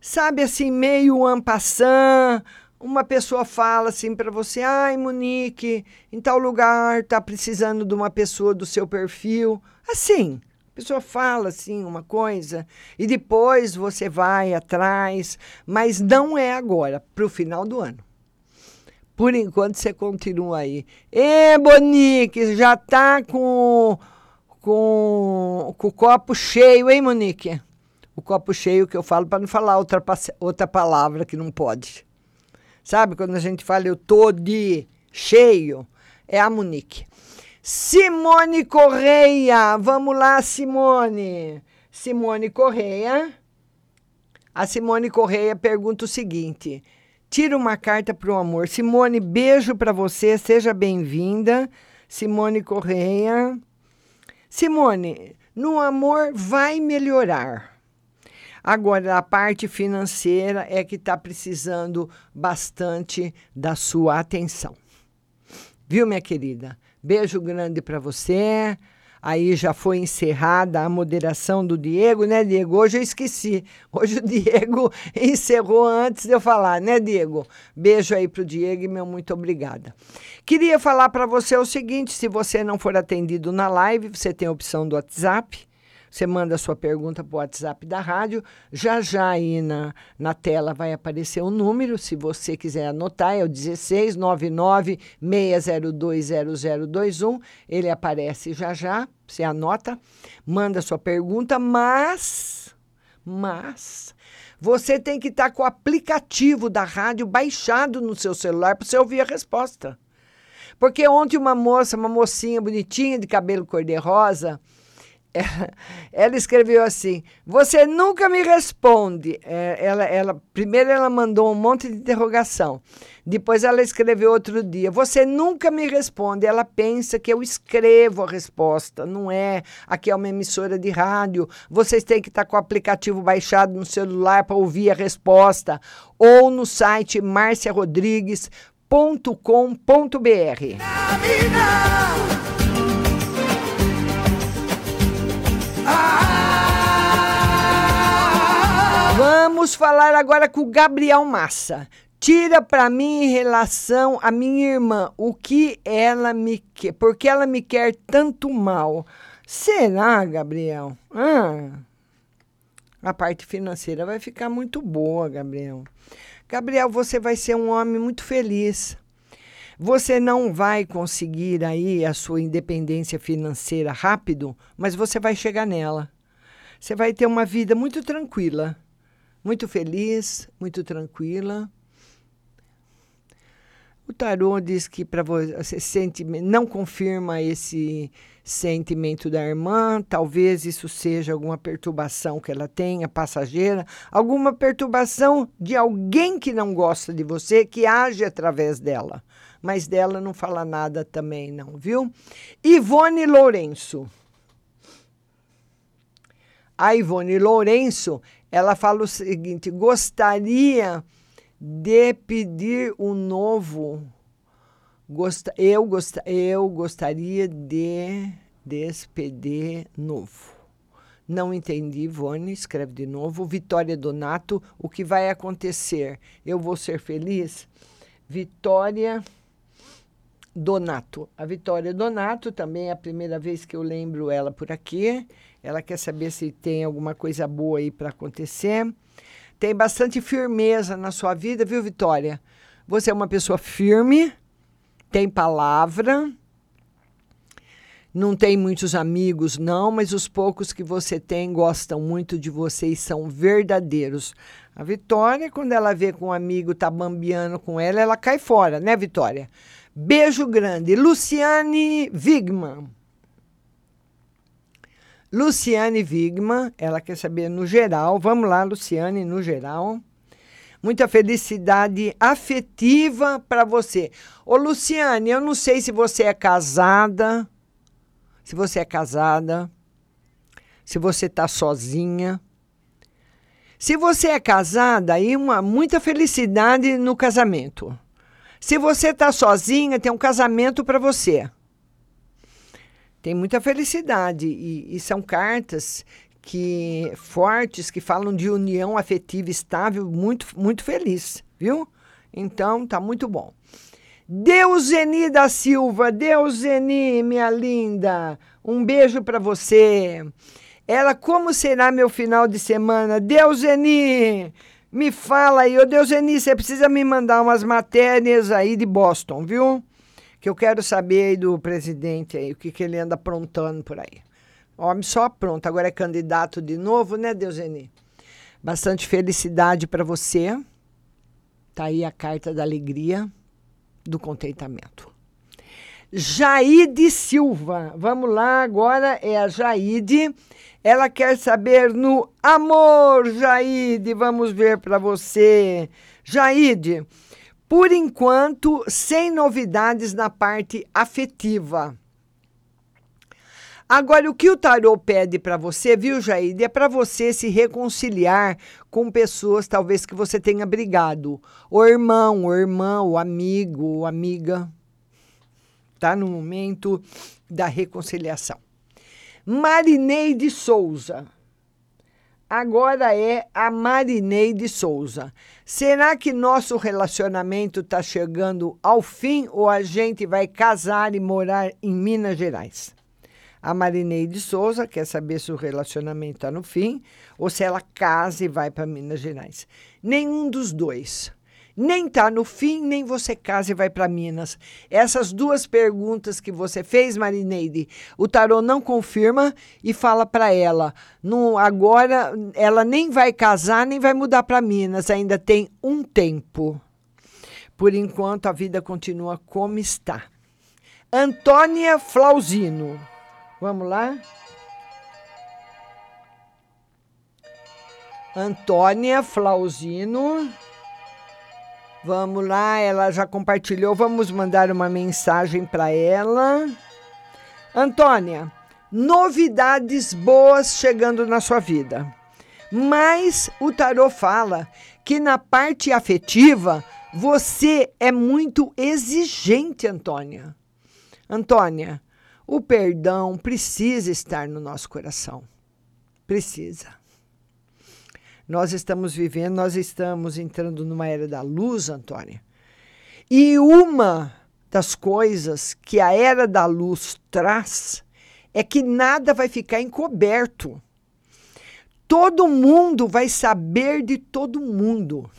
sabe assim, meio ampassant, uma pessoa fala assim para você: "Ai, Monique, em tal lugar tá precisando de uma pessoa do seu perfil". Assim, a pessoa fala assim uma coisa e depois você vai atrás, mas não é agora, para o final do ano. Por enquanto você continua aí. Ê, Monique, já tá com, com, com o copo cheio, hein, Monique? O copo cheio que eu falo para não falar outra, outra palavra que não pode. Sabe quando a gente fala eu tô de cheio? É a Monique. Simone Correia, vamos lá, Simone. Simone Correia. A Simone Correia pergunta o seguinte: tira uma carta para o amor. Simone, beijo para você, seja bem-vinda. Simone Correia. Simone, no amor vai melhorar. Agora, a parte financeira é que está precisando bastante da sua atenção. Viu, minha querida? Beijo grande para você. Aí já foi encerrada a moderação do Diego, né, Diego? Hoje eu esqueci. Hoje o Diego encerrou antes de eu falar, né, Diego? Beijo aí pro Diego e meu muito obrigada. Queria falar para você o seguinte: se você não for atendido na live, você tem a opção do WhatsApp você manda a sua pergunta para o WhatsApp da rádio. Já já aí na, na tela vai aparecer o um número, se você quiser anotar, é o 1699 6020021. Ele aparece já já, você anota, manda a sua pergunta, mas, mas, você tem que estar tá com o aplicativo da rádio baixado no seu celular para você ouvir a resposta. Porque ontem uma moça, uma mocinha bonitinha de cabelo cor-de-rosa, ela escreveu assim: Você nunca me responde. É, ela, ela, primeiro ela mandou um monte de interrogação. Depois ela escreveu outro dia: Você nunca me responde. Ela pensa que eu escrevo a resposta. Não é. Aqui é uma emissora de rádio. Vocês têm que estar com o aplicativo baixado no celular para ouvir a resposta. Ou no site marciarodrigues.com.br. Vamos falar agora com o Gabriel Massa. Tira para mim em relação à minha irmã, o que ela me quer, porque ela me quer tanto mal. Será, Gabriel? Ah, a parte financeira vai ficar muito boa, Gabriel. Gabriel, você vai ser um homem muito feliz. Você não vai conseguir aí a sua independência financeira rápido, mas você vai chegar nela. Você vai ter uma vida muito tranquila muito feliz, muito tranquila. O tarô diz que para você sente, não confirma esse sentimento da irmã, talvez isso seja alguma perturbação que ela tenha, passageira, alguma perturbação de alguém que não gosta de você, que age através dela. Mas dela não fala nada também, não, viu? Ivone Lourenço. A Ivone Lourenço ela fala o seguinte: gostaria de pedir um novo. Gosta, eu, gosta, eu gostaria de despedir novo. Não entendi, Ivone, escreve de novo. Vitória Donato, o que vai acontecer? Eu vou ser feliz? Vitória Donato. A Vitória Donato também é a primeira vez que eu lembro ela por aqui. Ela quer saber se tem alguma coisa boa aí para acontecer. Tem bastante firmeza na sua vida, viu, Vitória? Você é uma pessoa firme, tem palavra, não tem muitos amigos, não, mas os poucos que você tem gostam muito de você e são verdadeiros. A Vitória, quando ela vê que um amigo tá bambiando com ela, ela cai fora, né, Vitória? Beijo grande. Luciane Wigman. Luciane Wigman, ela quer saber no geral. Vamos lá, Luciane, no geral. Muita felicidade afetiva para você. Ô, Luciane, eu não sei se você é casada. Se você é casada. se você está sozinha. Se você é casada, aí uma muita felicidade no casamento. Se você está sozinha, tem um casamento para você. Tem muita felicidade e, e são cartas que fortes que falam de união afetiva estável, muito muito feliz, viu? Então tá muito bom. Deuseni da Silva, Deuseni, minha linda, um beijo para você. Ela, como será meu final de semana? Deuseni, me fala aí. Ô, Deuseni, você precisa me mandar umas matérias aí de Boston, viu? Que eu quero saber aí do presidente aí, o que, que ele anda aprontando por aí. Homem só pronto, agora é candidato de novo, né, Deuseni? Bastante felicidade para você. Tá aí a carta da alegria, do contentamento. Jaide Silva. Vamos lá, agora é a Jaide. Ela quer saber no amor, Jaide. Vamos ver para você. Jaide, por enquanto, sem novidades na parte afetiva. Agora, o que o tarô pede para você, viu, Jaide, é para você se reconciliar com pessoas talvez que você tenha brigado. O irmão, o irmão, o amigo, ou amiga. Está no momento da reconciliação. Marineide Souza. Agora é a Marineide Souza. Será que nosso relacionamento está chegando ao fim ou a gente vai casar e morar em Minas Gerais? A Marineide Souza quer saber se o relacionamento está no fim ou se ela casa e vai para Minas Gerais. Nenhum dos dois. Nem está no fim, nem você casa e vai para Minas. Essas duas perguntas que você fez, Marineide, o tarô não confirma e fala para ela. No, agora ela nem vai casar, nem vai mudar para Minas. Ainda tem um tempo. Por enquanto, a vida continua como está. Antônia Flausino. Vamos lá? Antônia Flausino. Vamos lá, ela já compartilhou. Vamos mandar uma mensagem para ela. Antônia, novidades boas chegando na sua vida. Mas o tarô fala que na parte afetiva você é muito exigente, Antônia. Antônia, o perdão precisa estar no nosso coração. Precisa. Nós estamos vivendo, nós estamos entrando numa era da luz, Antônia. E uma das coisas que a era da luz traz é que nada vai ficar encoberto. Todo mundo vai saber de todo mundo.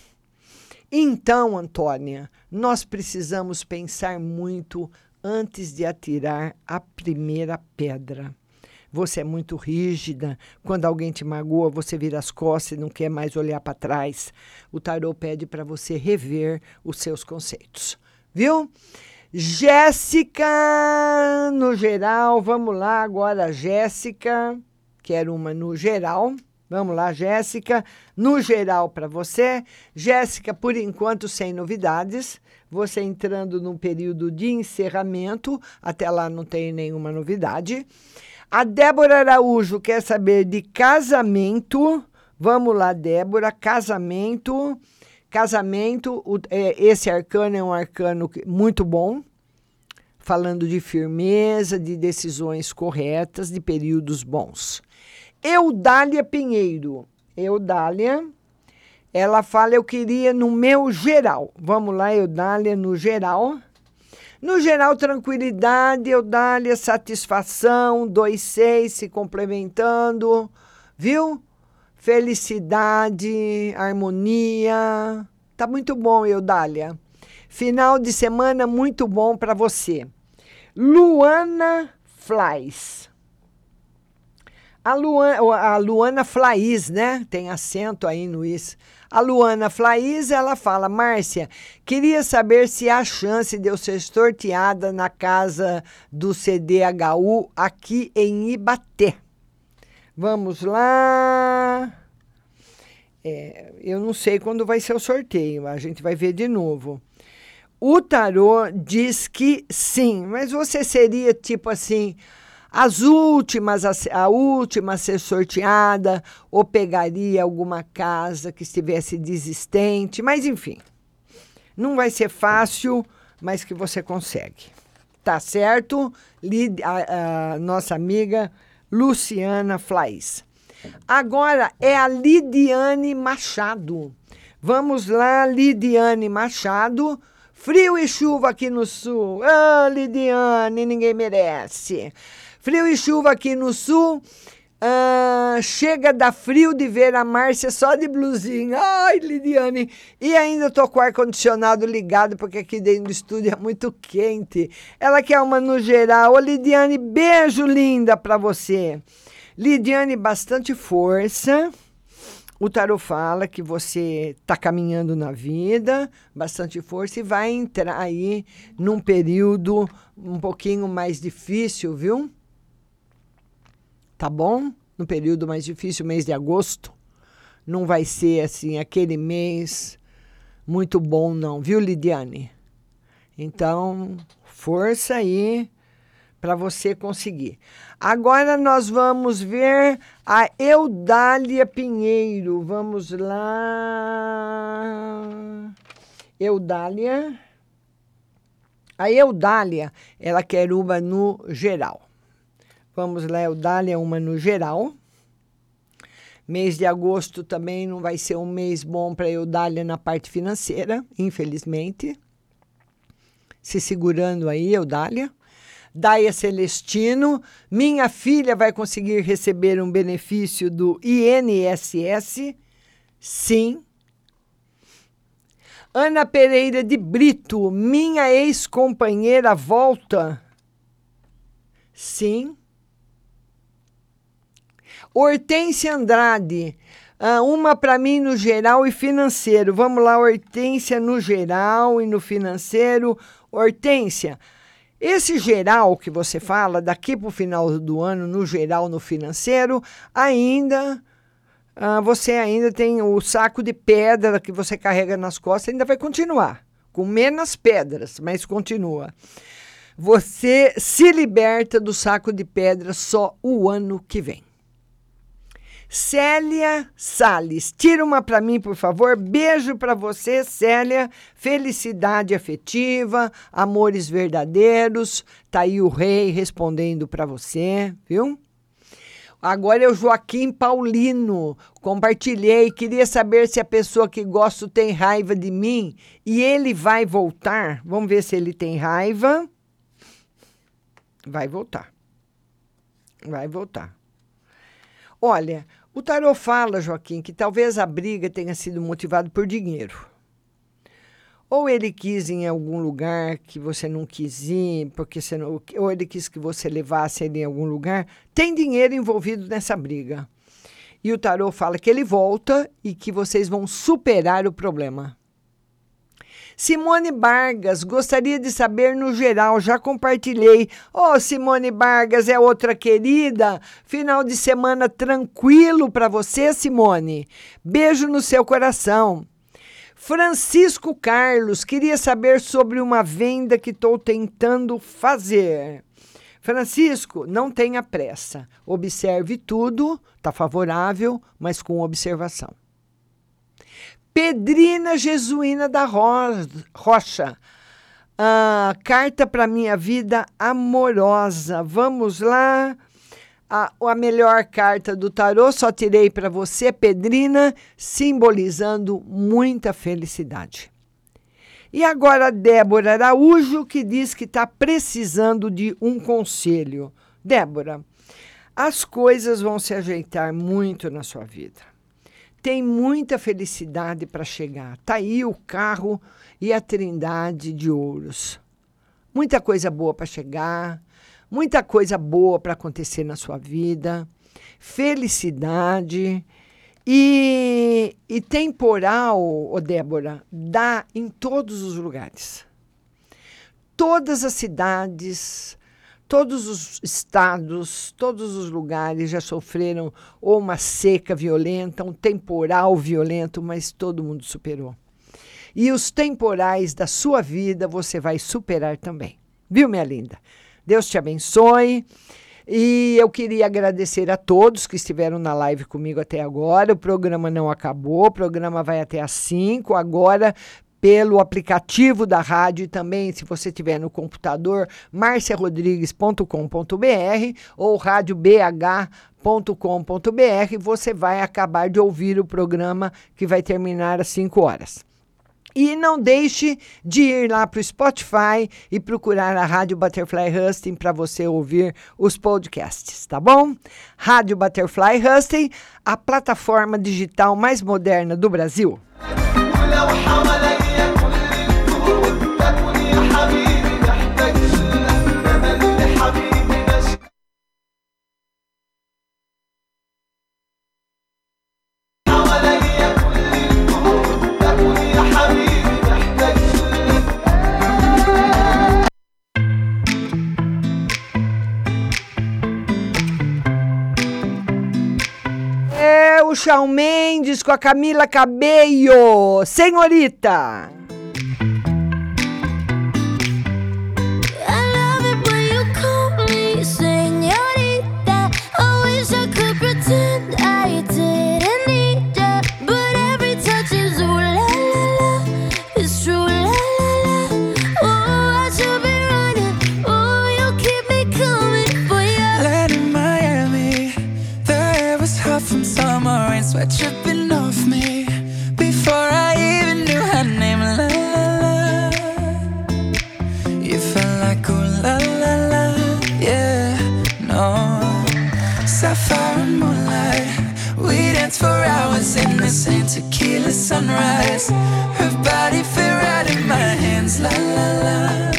Então, Antônia, nós precisamos pensar muito antes de atirar a primeira pedra. Você é muito rígida. Quando alguém te magoa, você vira as costas e não quer mais olhar para trás. O tarô pede para você rever os seus conceitos. Viu? Jéssica, no geral, vamos lá agora, Jéssica, quero uma no geral. Vamos lá, Jéssica, no geral para você. Jéssica, por enquanto, sem novidades. Você entrando num período de encerramento, até lá não tem nenhuma novidade. A Débora Araújo quer saber de casamento. Vamos lá, Débora, casamento. Casamento, o, é, esse arcano é um arcano muito bom, falando de firmeza, de decisões corretas, de períodos bons. Eudália Pinheiro. Eudália, ela fala: Eu queria no meu geral. Vamos lá, Eudália, no geral. No geral, tranquilidade, Eudália, satisfação, dois seis se complementando, viu? Felicidade, harmonia. Tá muito bom, Eudália. Final de semana muito bom para você. Luana Flies. A Luana, a Luana Flaiz, né? Tem acento aí no is. A Luana Flaiz, ela fala, Márcia, queria saber se há chance de eu ser sorteada na casa do CDHU aqui em Ibaté. Vamos lá. É, eu não sei quando vai ser o sorteio, a gente vai ver de novo. O tarô diz que sim, mas você seria tipo assim As últimas, a, a última a ser sorteada, ou pegaria alguma casa que estivesse desistente, mas enfim. Não vai ser fácil, mas que você consegue. Tá certo? Lid, a, a nossa amiga Luciana Flais. Agora é a Lidiane Machado. Vamos lá, Lidiane Machado. Frio e chuva aqui no sul. Ah, Lidiane, ninguém merece. Frio e chuva aqui no sul. Ah, chega da frio de ver a Márcia só de blusinha. Ai, Lidiane. E ainda tô com o ar-condicionado ligado, porque aqui dentro do estúdio é muito quente. Ela quer uma no geral. Ô, Lidiane, beijo linda pra você. Lidiane, bastante força. O tarot fala que você está caminhando na vida, bastante força, e vai entrar aí num período um pouquinho mais difícil, viu? Tá bom? No período mais difícil, mês de agosto. Não vai ser assim aquele mês muito bom, não, viu, Lidiane? Então, força aí para você conseguir. Agora nós vamos ver a Eudália Pinheiro. Vamos lá. Eudália. A Eudália, ela quer uma no geral. Vamos lá, Eudália, uma no geral. Mês de agosto também não vai ser um mês bom para Eudália na parte financeira, infelizmente. Se segurando aí, Eudália. Daia Celestino, minha filha vai conseguir receber um benefício do INSS? Sim. Ana Pereira de Brito, minha ex-companheira volta? Sim. Hortência Andrade, ah, uma para mim no geral e financeiro. Vamos lá, Hortência no geral e no financeiro. Hortência, esse geral que você fala, daqui para o final do ano, no geral, no financeiro, ainda. Ah, você ainda tem o saco de pedra que você carrega nas costas, ainda vai continuar. Com menos pedras, mas continua. Você se liberta do saco de pedra só o ano que vem. Célia Sales. Tira uma para mim, por favor. Beijo para você, Célia. Felicidade afetiva, amores verdadeiros. Tá aí o rei respondendo para você, viu? Agora é o Joaquim Paulino. Compartilhei. Queria saber se a pessoa que gosto tem raiva de mim e ele vai voltar. Vamos ver se ele tem raiva. Vai voltar. Vai voltar. Olha, o tarot fala, Joaquim, que talvez a briga tenha sido motivada por dinheiro. Ou ele quis ir em algum lugar que você não quis ir, porque você não, ou ele quis que você levasse ele em algum lugar. Tem dinheiro envolvido nessa briga. E o tarot fala que ele volta e que vocês vão superar o problema. Simone Vargas, gostaria de saber no geral, já compartilhei. Ô, oh, Simone Vargas é outra querida. Final de semana tranquilo para você, Simone. Beijo no seu coração. Francisco Carlos, queria saber sobre uma venda que estou tentando fazer. Francisco, não tenha pressa. Observe tudo, está favorável, mas com observação. Pedrina Jesuína da Rocha. Ah, carta para minha vida amorosa. Vamos lá. A, a melhor carta do tarô só tirei para você, Pedrina, simbolizando muita felicidade. E agora Débora Araújo, que diz que está precisando de um conselho. Débora, as coisas vão se ajeitar muito na sua vida tem muita felicidade para chegar. Tá aí o carro e a Trindade de Ouros. Muita coisa boa para chegar, muita coisa boa para acontecer na sua vida, felicidade e, e temporal, oh Débora, dá em todos os lugares. Todas as cidades, Todos os estados, todos os lugares já sofreram ou uma seca violenta, um temporal violento, mas todo mundo superou. E os temporais da sua vida você vai superar também. Viu, minha linda? Deus te abençoe. E eu queria agradecer a todos que estiveram na live comigo até agora. O programa não acabou, o programa vai até às 5. Agora pelo aplicativo da rádio e também, se você tiver no computador, marciarodrigues.com.br ou radiobh.com.br, você vai acabar de ouvir o programa que vai terminar às 5 horas. E não deixe de ir lá para o Spotify e procurar a Rádio Butterfly Husting para você ouvir os podcasts, tá bom? Rádio Butterfly Husting, a plataforma digital mais moderna do Brasil. o Shawn Mendes com a Camila Cabello, Senhorita. danced for hours in the same tequila sunrise. Her body fit right in my hands, la la la.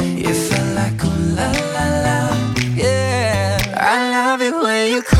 It felt like oh la la la, yeah. I love it when you.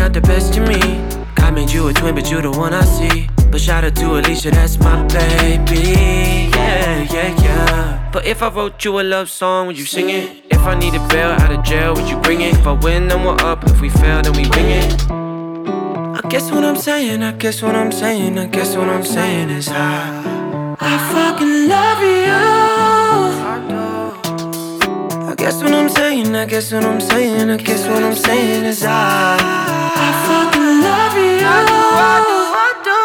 Out the best in me. God made you a twin, but you the one I see. But shout out to Alicia, that's my baby. Yeah, yeah, yeah. But if I wrote you a love song, would you sing it? If I need a bail out of jail, would you bring it? If I win, then we're up. If we fail, then we ring it. I guess what I'm saying, I guess what I'm saying, I guess what I'm saying is I, I fucking love you. I guess what I'm saying, I guess what I'm saying, I guess what I'm saying is I, I fucking love you. I do, I do, I do.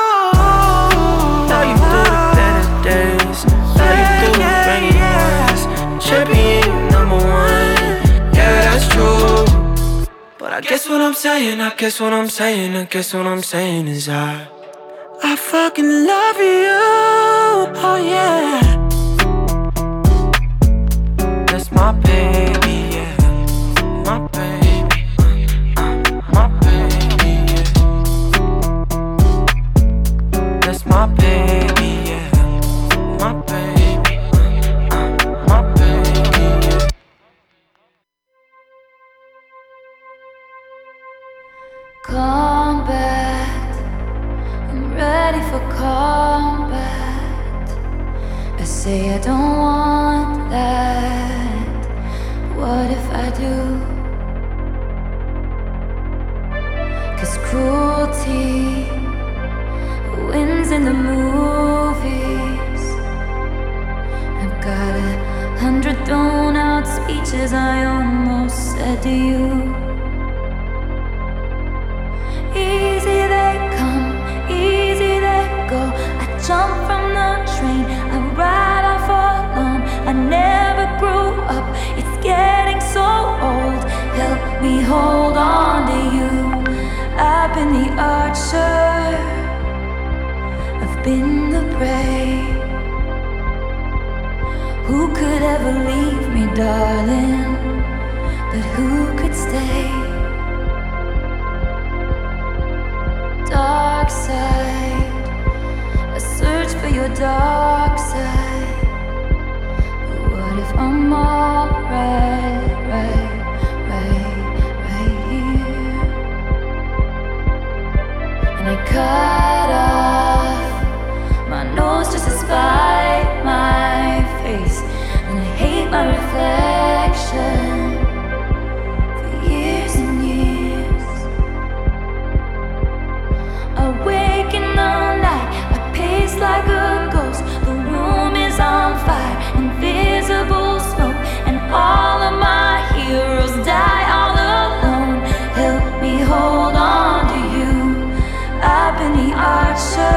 Love you through the better days, you through the rainy ones. Champion, number one, yeah that's true. But I guess what I'm saying, I guess what I'm saying, I guess what I'm saying is I I fucking love you, oh yeah my baby, yeah. My baby, my baby, yeah. That's my baby, yeah. My baby, my baby, yeah. Combat, I'm ready for combat. I say I don't want that. What if I do? Cause cruelty wins in the movies. I've got a hundred thrown out speeches I almost said to you. Easy they come, easy they go. I jump from the train, I ride off alone. I never grew up, it's getting so old. Help me hold on to you. I've been the archer, I've been the prey. Who could ever leave me, darling? But who could stay? dark side. I search for your dark side. Like a ghost. The room is on fire, invisible smoke, and all of my heroes die all alone. Help me hold on to you. I've been the archer,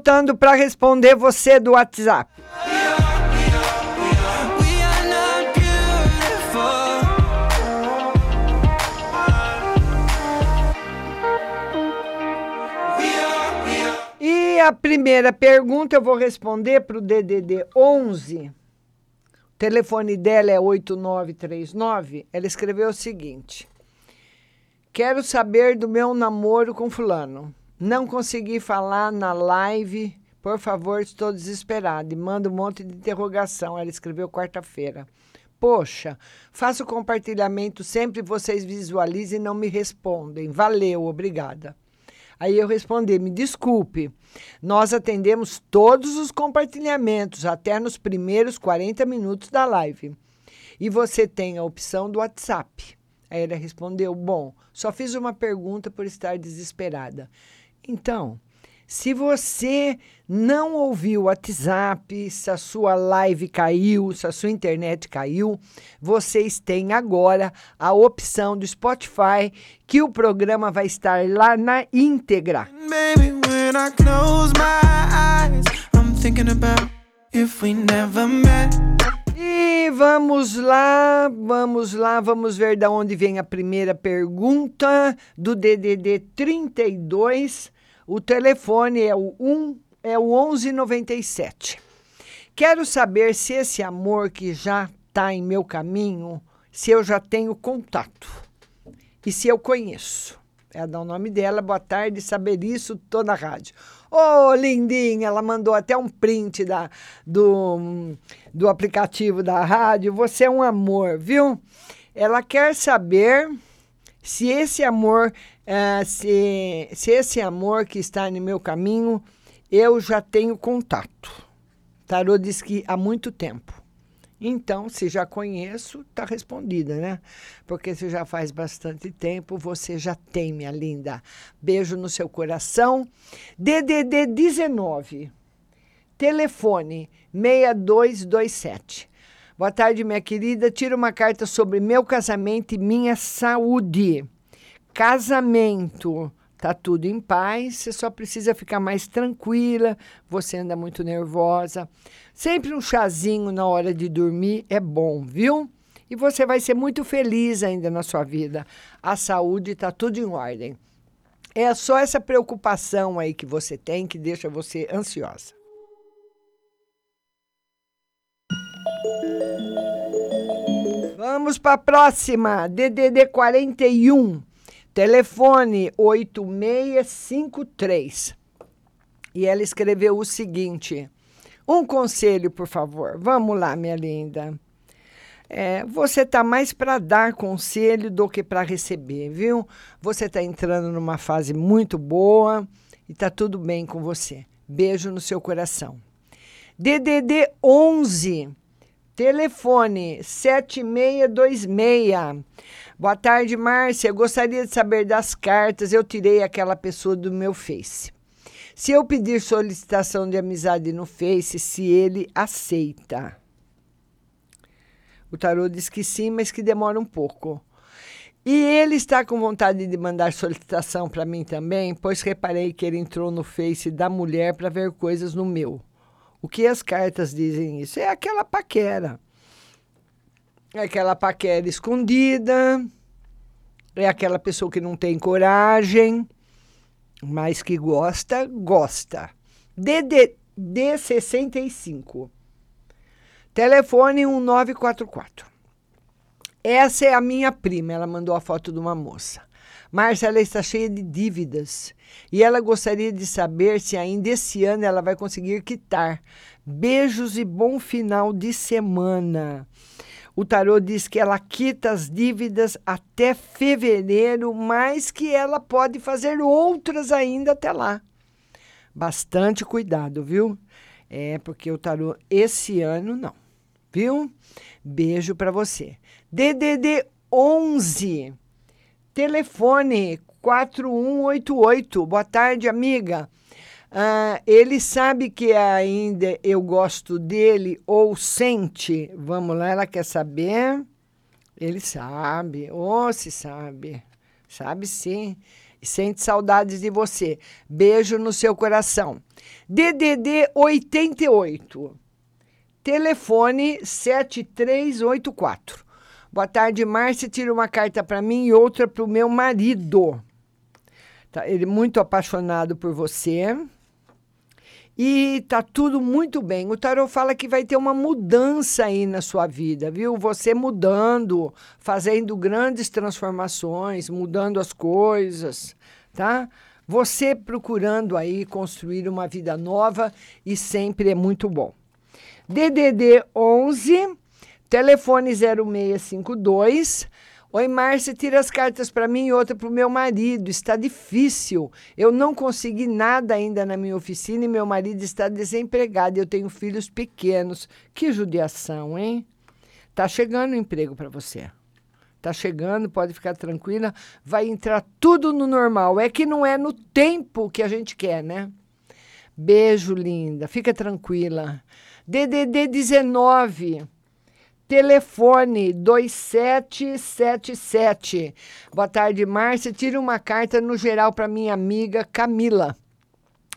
voltando para responder você do WhatsApp. E a primeira pergunta eu vou responder para o DDD 11. O telefone dela é 8939. Ela escreveu o seguinte: Quero saber do meu namoro com fulano. Não consegui falar na live. Por favor, estou desesperada. E manda um monte de interrogação. Ela escreveu quarta-feira. Poxa, faço compartilhamento sempre vocês visualizem e não me respondem. Valeu, obrigada. Aí eu respondi: me desculpe, nós atendemos todos os compartilhamentos, até nos primeiros 40 minutos da live. E você tem a opção do WhatsApp. Aí ela respondeu: bom, só fiz uma pergunta por estar desesperada. Então, se você não ouviu o WhatsApp, se a sua live caiu, se a sua internet caiu, vocês têm agora a opção do Spotify que o programa vai estar lá na íntegra. Baby, when I close my eyes, I'm thinking about if we never met. E vamos lá, vamos lá, vamos ver da onde vem a primeira pergunta do DDD 32. O telefone é o 1 é o 1197. Quero saber se esse amor que já está em meu caminho, se eu já tenho contato e se eu conheço. É dar o nome dela, boa tarde, saber isso, tô na rádio. Ô, oh, lindinha, ela mandou até um print da, do, do aplicativo da rádio. Você é um amor, viu? Ela quer saber se esse amor, uh, se, se esse amor que está no meu caminho, eu já tenho contato. Tarô diz que há muito tempo. Então, se já conheço, está respondida, né? Porque se já faz bastante tempo, você já tem, minha linda. Beijo no seu coração. DDD 19, telefone 6227. Boa tarde, minha querida. Tira uma carta sobre meu casamento e minha saúde. Casamento Tá tudo em paz, você só precisa ficar mais tranquila, você anda muito nervosa. Sempre um chazinho na hora de dormir é bom, viu? E você vai ser muito feliz ainda na sua vida. A saúde está tudo em ordem. É só essa preocupação aí que você tem que deixa você ansiosa. Vamos para a próxima. DDD 41. Telefone 8653. E ela escreveu o seguinte: Um conselho, por favor. Vamos lá, minha linda. É, você tá mais para dar conselho do que para receber, viu? Você tá entrando numa fase muito boa e tá tudo bem com você. Beijo no seu coração. DDD 11 telefone 7626. Boa tarde, Márcia. Gostaria de saber das cartas. Eu tirei aquela pessoa do meu Face. Se eu pedir solicitação de amizade no Face, se ele aceita. O tarô diz que sim, mas que demora um pouco. E ele está com vontade de mandar solicitação para mim também, pois reparei que ele entrou no Face da mulher para ver coisas no meu. O que as cartas dizem isso? É aquela paquera. É aquela paquera escondida. É aquela pessoa que não tem coragem, mas que gosta, gosta. DDD 65. Telefone 1944. Essa é a minha prima. Ela mandou a foto de uma moça. Márcia, ela está cheia de dívidas e ela gostaria de saber se ainda esse ano ela vai conseguir quitar. Beijos e bom final de semana. O tarô diz que ela quita as dívidas até fevereiro, mas que ela pode fazer outras ainda até lá. Bastante cuidado, viu? É porque o tarô esse ano não, viu? Beijo para você. DDD 11 Telefone 4188. Boa tarde, amiga. Ah, ele sabe que ainda eu gosto dele ou sente? Vamos lá, ela quer saber? Ele sabe, ou oh, se sabe. Sabe sim. Sente saudades de você. Beijo no seu coração. DDD 88. Telefone 7384. Boa tarde, Márcia. Tira uma carta para mim e outra para o meu marido. Tá, ele é muito apaixonado por você. E tá tudo muito bem. O tarot fala que vai ter uma mudança aí na sua vida, viu? Você mudando, fazendo grandes transformações, mudando as coisas, tá? Você procurando aí construir uma vida nova e sempre é muito bom. DDD 11 Telefone 0652. Oi, Márcia, tira as cartas para mim e outra para o meu marido. Está difícil. Eu não consegui nada ainda na minha oficina e meu marido está desempregado. Eu tenho filhos pequenos. Que judiação, hein? Tá chegando um emprego para você. Tá chegando, pode ficar tranquila. Vai entrar tudo no normal. É que não é no tempo que a gente quer, né? Beijo, linda. Fica tranquila. DDD 19. Telefone 2777. Boa tarde, Márcia. Tira uma carta no geral para minha amiga Camila.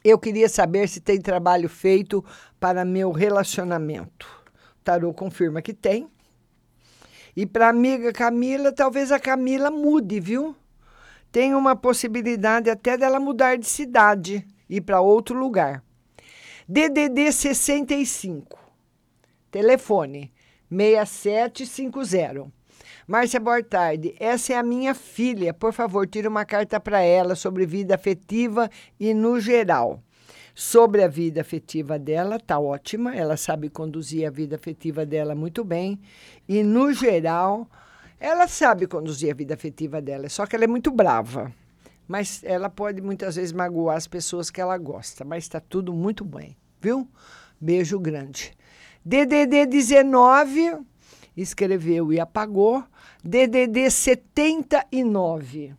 Eu queria saber se tem trabalho feito para meu relacionamento. O tarô confirma que tem. E para amiga Camila, talvez a Camila mude, viu? Tem uma possibilidade até dela mudar de cidade, ir para outro lugar. DDD 65. Telefone 6750. Márcia, boa tarde. Essa é a minha filha. Por favor, tire uma carta para ela sobre vida afetiva e no geral. Sobre a vida afetiva dela, tá ótima. Ela sabe conduzir a vida afetiva dela muito bem. E no geral, ela sabe conduzir a vida afetiva dela, só que ela é muito brava. Mas ela pode muitas vezes magoar as pessoas que ela gosta, mas está tudo muito bem, viu? Beijo grande. DDD 19, escreveu e apagou. DDD 79,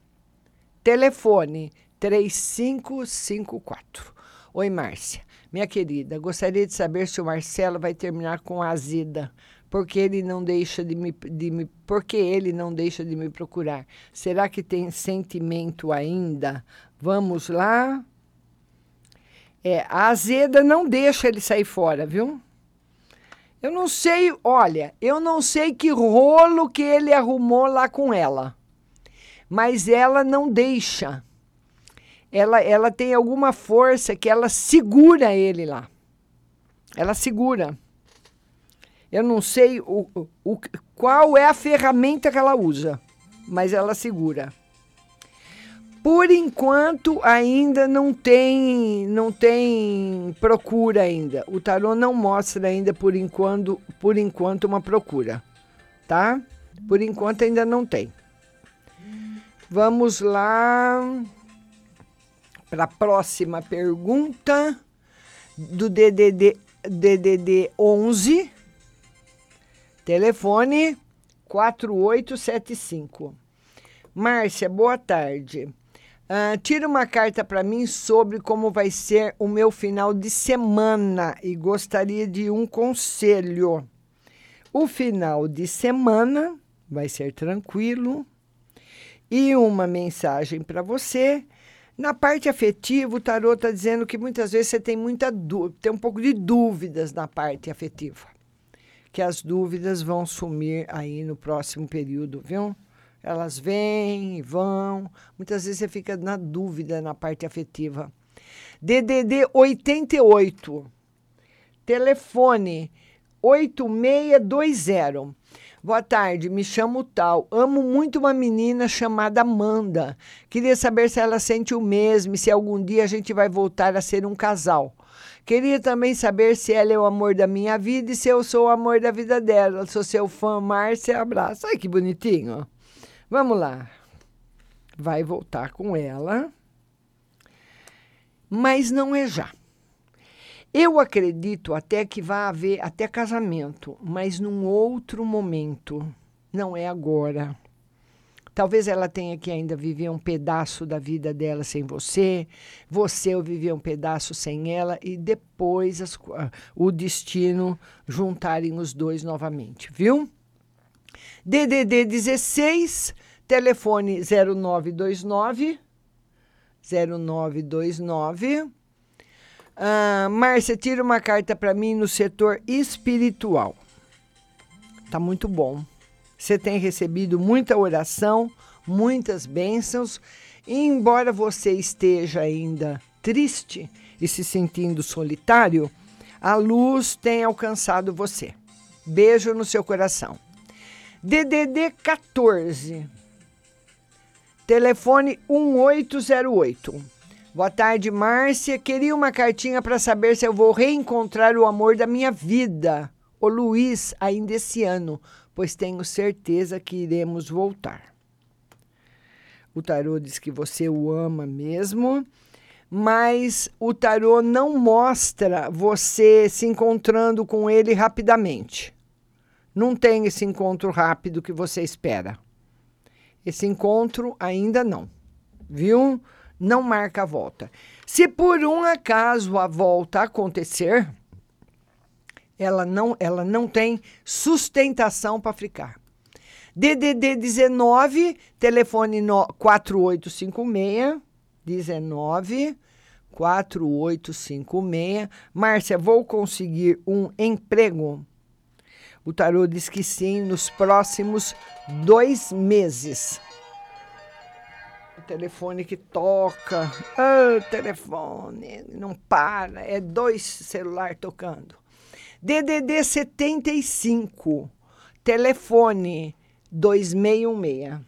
telefone 3554. Oi, Márcia. Minha querida, gostaria de saber se o Marcelo vai terminar com a Azida, Porque ele não deixa de me, de me porque ele não deixa de me procurar. Será que tem sentimento ainda? Vamos lá. É, a azeda não deixa ele sair fora, viu? Eu não sei, olha, eu não sei que rolo que ele arrumou lá com ela. Mas ela não deixa. Ela, ela tem alguma força que ela segura ele lá. Ela segura. Eu não sei o, o, qual é a ferramenta que ela usa, mas ela segura. Por enquanto ainda não tem não tem procura ainda. O tarô não mostra ainda por enquanto por enquanto uma procura, tá? Por enquanto ainda não tem. Vamos lá para a próxima pergunta do DDD DDD 11 telefone 4875. Márcia, boa tarde. Uh, tira uma carta para mim sobre como vai ser o meu final de semana e gostaria de um conselho. O final de semana vai ser tranquilo e uma mensagem para você na parte afetiva, o tarô está dizendo que muitas vezes você tem muita dúvida, tem um pouco de dúvidas na parte afetiva. Que as dúvidas vão sumir aí no próximo período, viu? Elas vêm e vão. Muitas vezes você fica na dúvida na parte afetiva. DDD 88. Telefone 8620. Boa tarde, me chamo Tal. Amo muito uma menina chamada Amanda. Queria saber se ela sente o mesmo e se algum dia a gente vai voltar a ser um casal. Queria também saber se ela é o amor da minha vida e se eu sou o amor da vida dela. Sou seu fã, Márcia. Abraço. Ai, que bonitinho. Vamos lá. Vai voltar com ela. Mas não é já. Eu acredito até que vai haver até casamento, mas num outro momento. Não é agora. Talvez ela tenha que ainda viver um pedaço da vida dela sem você, você viver um pedaço sem ela e depois as, o destino juntarem os dois novamente, viu? DDD 16, telefone 0929 0929 ah, Márcia, tira uma carta para mim no setor espiritual. Tá muito bom. Você tem recebido muita oração, muitas bênçãos. E embora você esteja ainda triste e se sentindo solitário, a luz tem alcançado você. Beijo no seu coração. DDD 14. Telefone 1808. Boa tarde, Márcia. Queria uma cartinha para saber se eu vou reencontrar o amor da minha vida, o Luiz, ainda esse ano, pois tenho certeza que iremos voltar. O tarô diz que você o ama mesmo, mas o tarô não mostra você se encontrando com ele rapidamente. Não tem esse encontro rápido que você espera. Esse encontro ainda não. Viu? não marca a volta. Se por um acaso a volta acontecer, ela não, ela não tem sustentação para ficar. DDD 19, telefone no, 4856 19 4856. Márcia, vou conseguir um emprego? O tarô diz que sim, nos próximos dois meses telefone que toca. Oh, telefone, não para. É dois celular tocando. DDD 75, telefone 2616.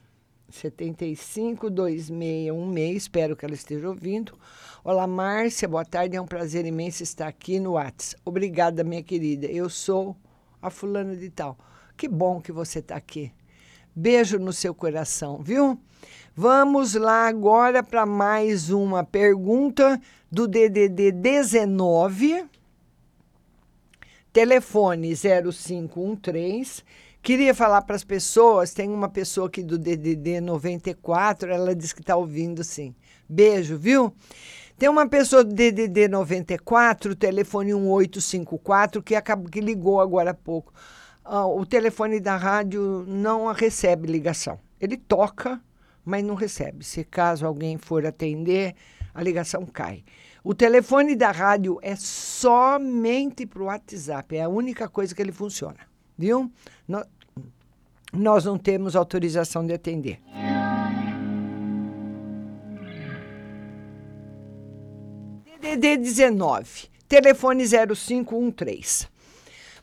75 2616, espero que ela esteja ouvindo. Olá, Márcia, boa tarde, é um prazer imenso estar aqui no WhatsApp. Obrigada, minha querida. Eu sou a fulana de tal. Que bom que você está aqui. Beijo no seu coração, viu? Vamos lá agora para mais uma pergunta do DDD 19, telefone 0513. Queria falar para as pessoas, tem uma pessoa aqui do DDD 94, ela disse que está ouvindo sim. Beijo, viu? Tem uma pessoa do DDD 94, telefone 1854, que, acabou, que ligou agora há pouco. ah, o telefone da rádio não recebe ligação. Ele toca, mas não recebe. Se caso alguém for atender, a ligação cai. O telefone da rádio é somente para o WhatsApp, é a única coisa que ele funciona, viu? Nós não temos autorização de atender. DDD 19, telefone 0513.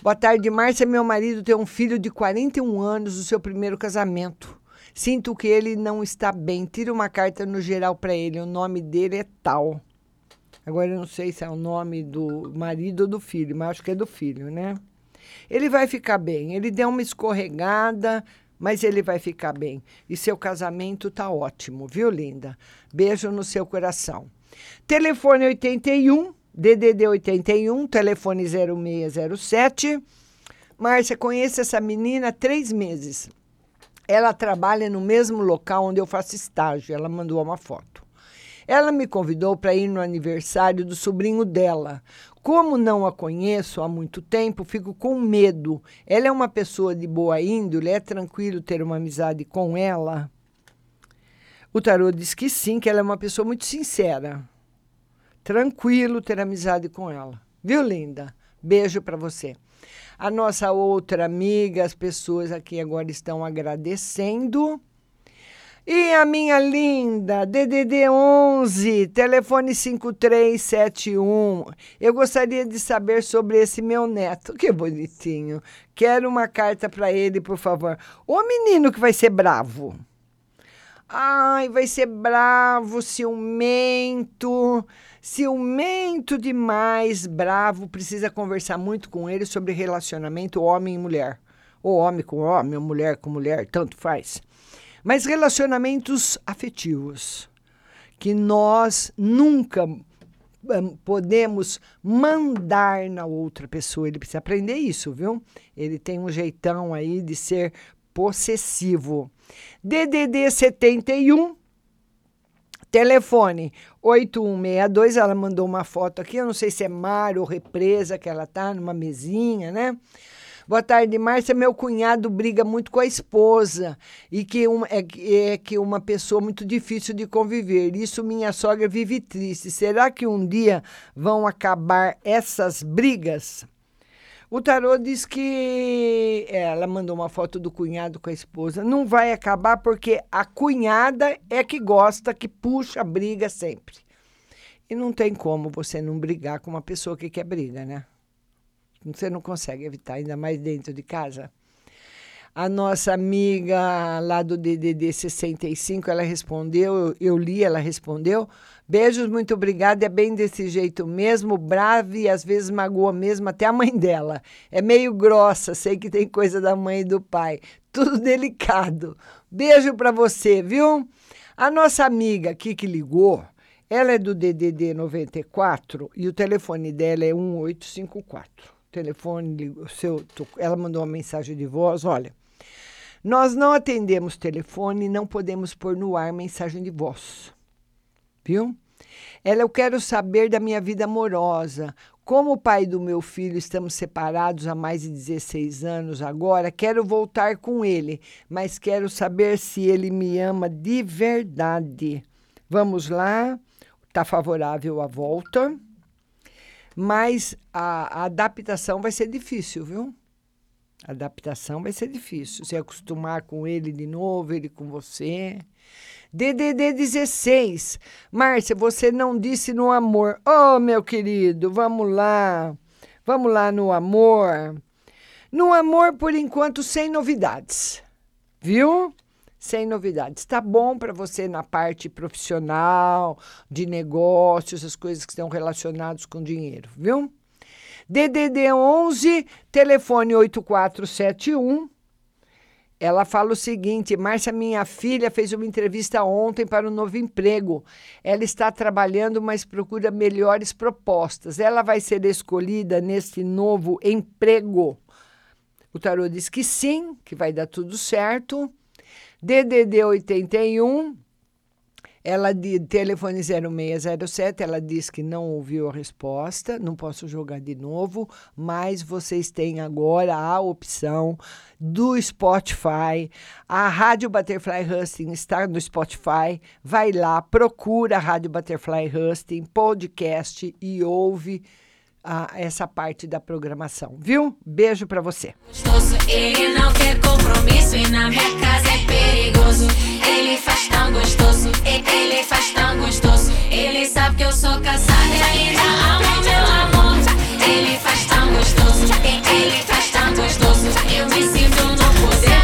Boa tarde, Márcia. Meu marido tem um filho de 41 anos do seu primeiro casamento. Sinto que ele não está bem. Tira uma carta no geral para ele. O nome dele é tal. Agora eu não sei se é o nome do marido ou do filho, mas acho que é do filho, né? Ele vai ficar bem. Ele deu uma escorregada, mas ele vai ficar bem. E seu casamento tá ótimo, viu, linda? Beijo no seu coração. Telefone 81, DDD 81, telefone 0607. Márcia, conheço essa menina há três meses. Ela trabalha no mesmo local onde eu faço estágio. Ela mandou uma foto. Ela me convidou para ir no aniversário do sobrinho dela. Como não a conheço há muito tempo, fico com medo. Ela é uma pessoa de boa índole, é tranquilo ter uma amizade com ela? O tarô diz que sim, que ela é uma pessoa muito sincera. Tranquilo ter amizade com ela. Viu, linda? Beijo para você. A nossa outra amiga, as pessoas aqui agora estão agradecendo. E a minha linda, DDD 11, telefone 5371. Eu gostaria de saber sobre esse meu neto. Que bonitinho. Quero uma carta para ele, por favor. O menino que vai ser bravo. Ai, vai ser bravo, ciumento, ciumento demais, bravo. Precisa conversar muito com ele sobre relacionamento homem e mulher. Ou homem com homem, ou mulher com mulher, tanto faz. Mas relacionamentos afetivos, que nós nunca hum, podemos mandar na outra pessoa. Ele precisa aprender isso, viu? Ele tem um jeitão aí de ser possessivo. DDD 71, telefone 8162. Ela mandou uma foto aqui. Eu não sei se é mar ou represa que ela tá, numa mesinha, né? Boa tarde, Márcia. Meu cunhado briga muito com a esposa e que um, é, é que uma pessoa muito difícil de conviver. Isso minha sogra vive triste. Será que um dia vão acabar essas brigas? O tarô diz que é, ela mandou uma foto do cunhado com a esposa. Não vai acabar porque a cunhada é que gosta, que puxa briga sempre. E não tem como você não brigar com uma pessoa que quer briga, né? Você não consegue evitar, ainda mais dentro de casa. A nossa amiga lá do DDD 65, ela respondeu, eu, eu li, ela respondeu. Beijos, muito obrigada. É bem desse jeito mesmo, brava e às vezes magoa mesmo até a mãe dela. É meio grossa, sei que tem coisa da mãe e do pai. Tudo delicado. Beijo para você, viu? A nossa amiga aqui que ligou, ela é do DDD 94 e o telefone dela é 1854. Telefone, seu, ela mandou uma mensagem de voz, olha. Nós não atendemos telefone não podemos pôr no ar mensagem de voz. Viu? Ela, eu quero saber da minha vida amorosa. Como o pai do meu filho estamos separados há mais de 16 anos agora, quero voltar com ele, mas quero saber se ele me ama de verdade. Vamos lá, está favorável a volta, mas a, a adaptação vai ser difícil, viu? A adaptação vai ser difícil. Se acostumar com ele de novo, ele com você. DDD 16. Márcia, você não disse no amor. Oh, meu querido, vamos lá. Vamos lá no amor. No amor, por enquanto, sem novidades. Viu? Sem novidades. Tá bom para você na parte profissional, de negócios, as coisas que estão relacionadas com dinheiro, viu? DDD 11, telefone 8471. Ela fala o seguinte: Márcia, minha filha fez uma entrevista ontem para um novo emprego. Ela está trabalhando, mas procura melhores propostas. Ela vai ser escolhida nesse novo emprego. O tarô diz que sim, que vai dar tudo certo. DDD 81. Ela de telefone 0607, ela diz que não ouviu a resposta, não posso jogar de novo, mas vocês têm agora a opção do Spotify. A Rádio Butterfly Husting está no Spotify. Vai lá, procura a Rádio Butterfly Husting, podcast e ouve ah, essa parte da programação, viu? Beijo para você. gostoso. Ele não quer compromisso e na minha casa é perigoso. Ele faz tão gostoso, ele faz tão gostoso. Ele sabe que eu sou casada e ainda amo meu amor. Ele faz tão gostoso, ele faz tão gostoso. Eu me sinto no poder,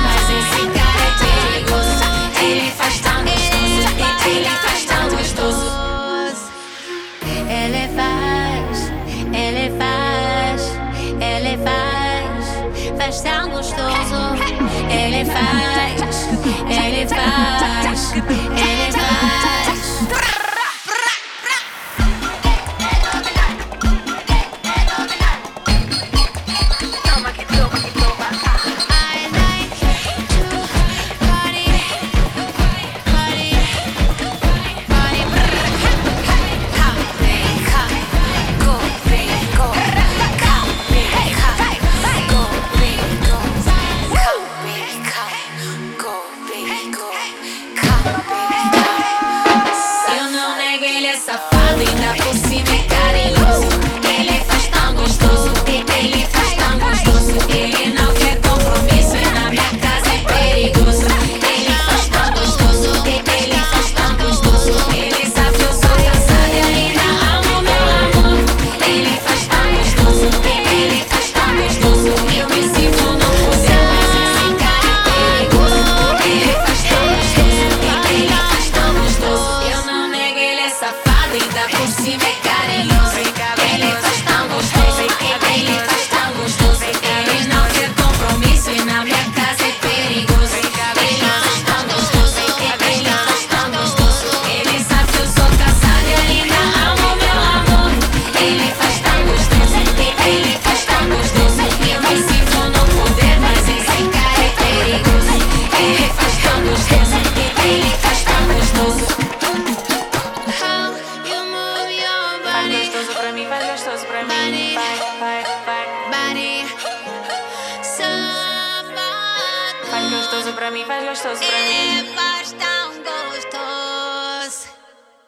Ele faz, ele faz, ele faz.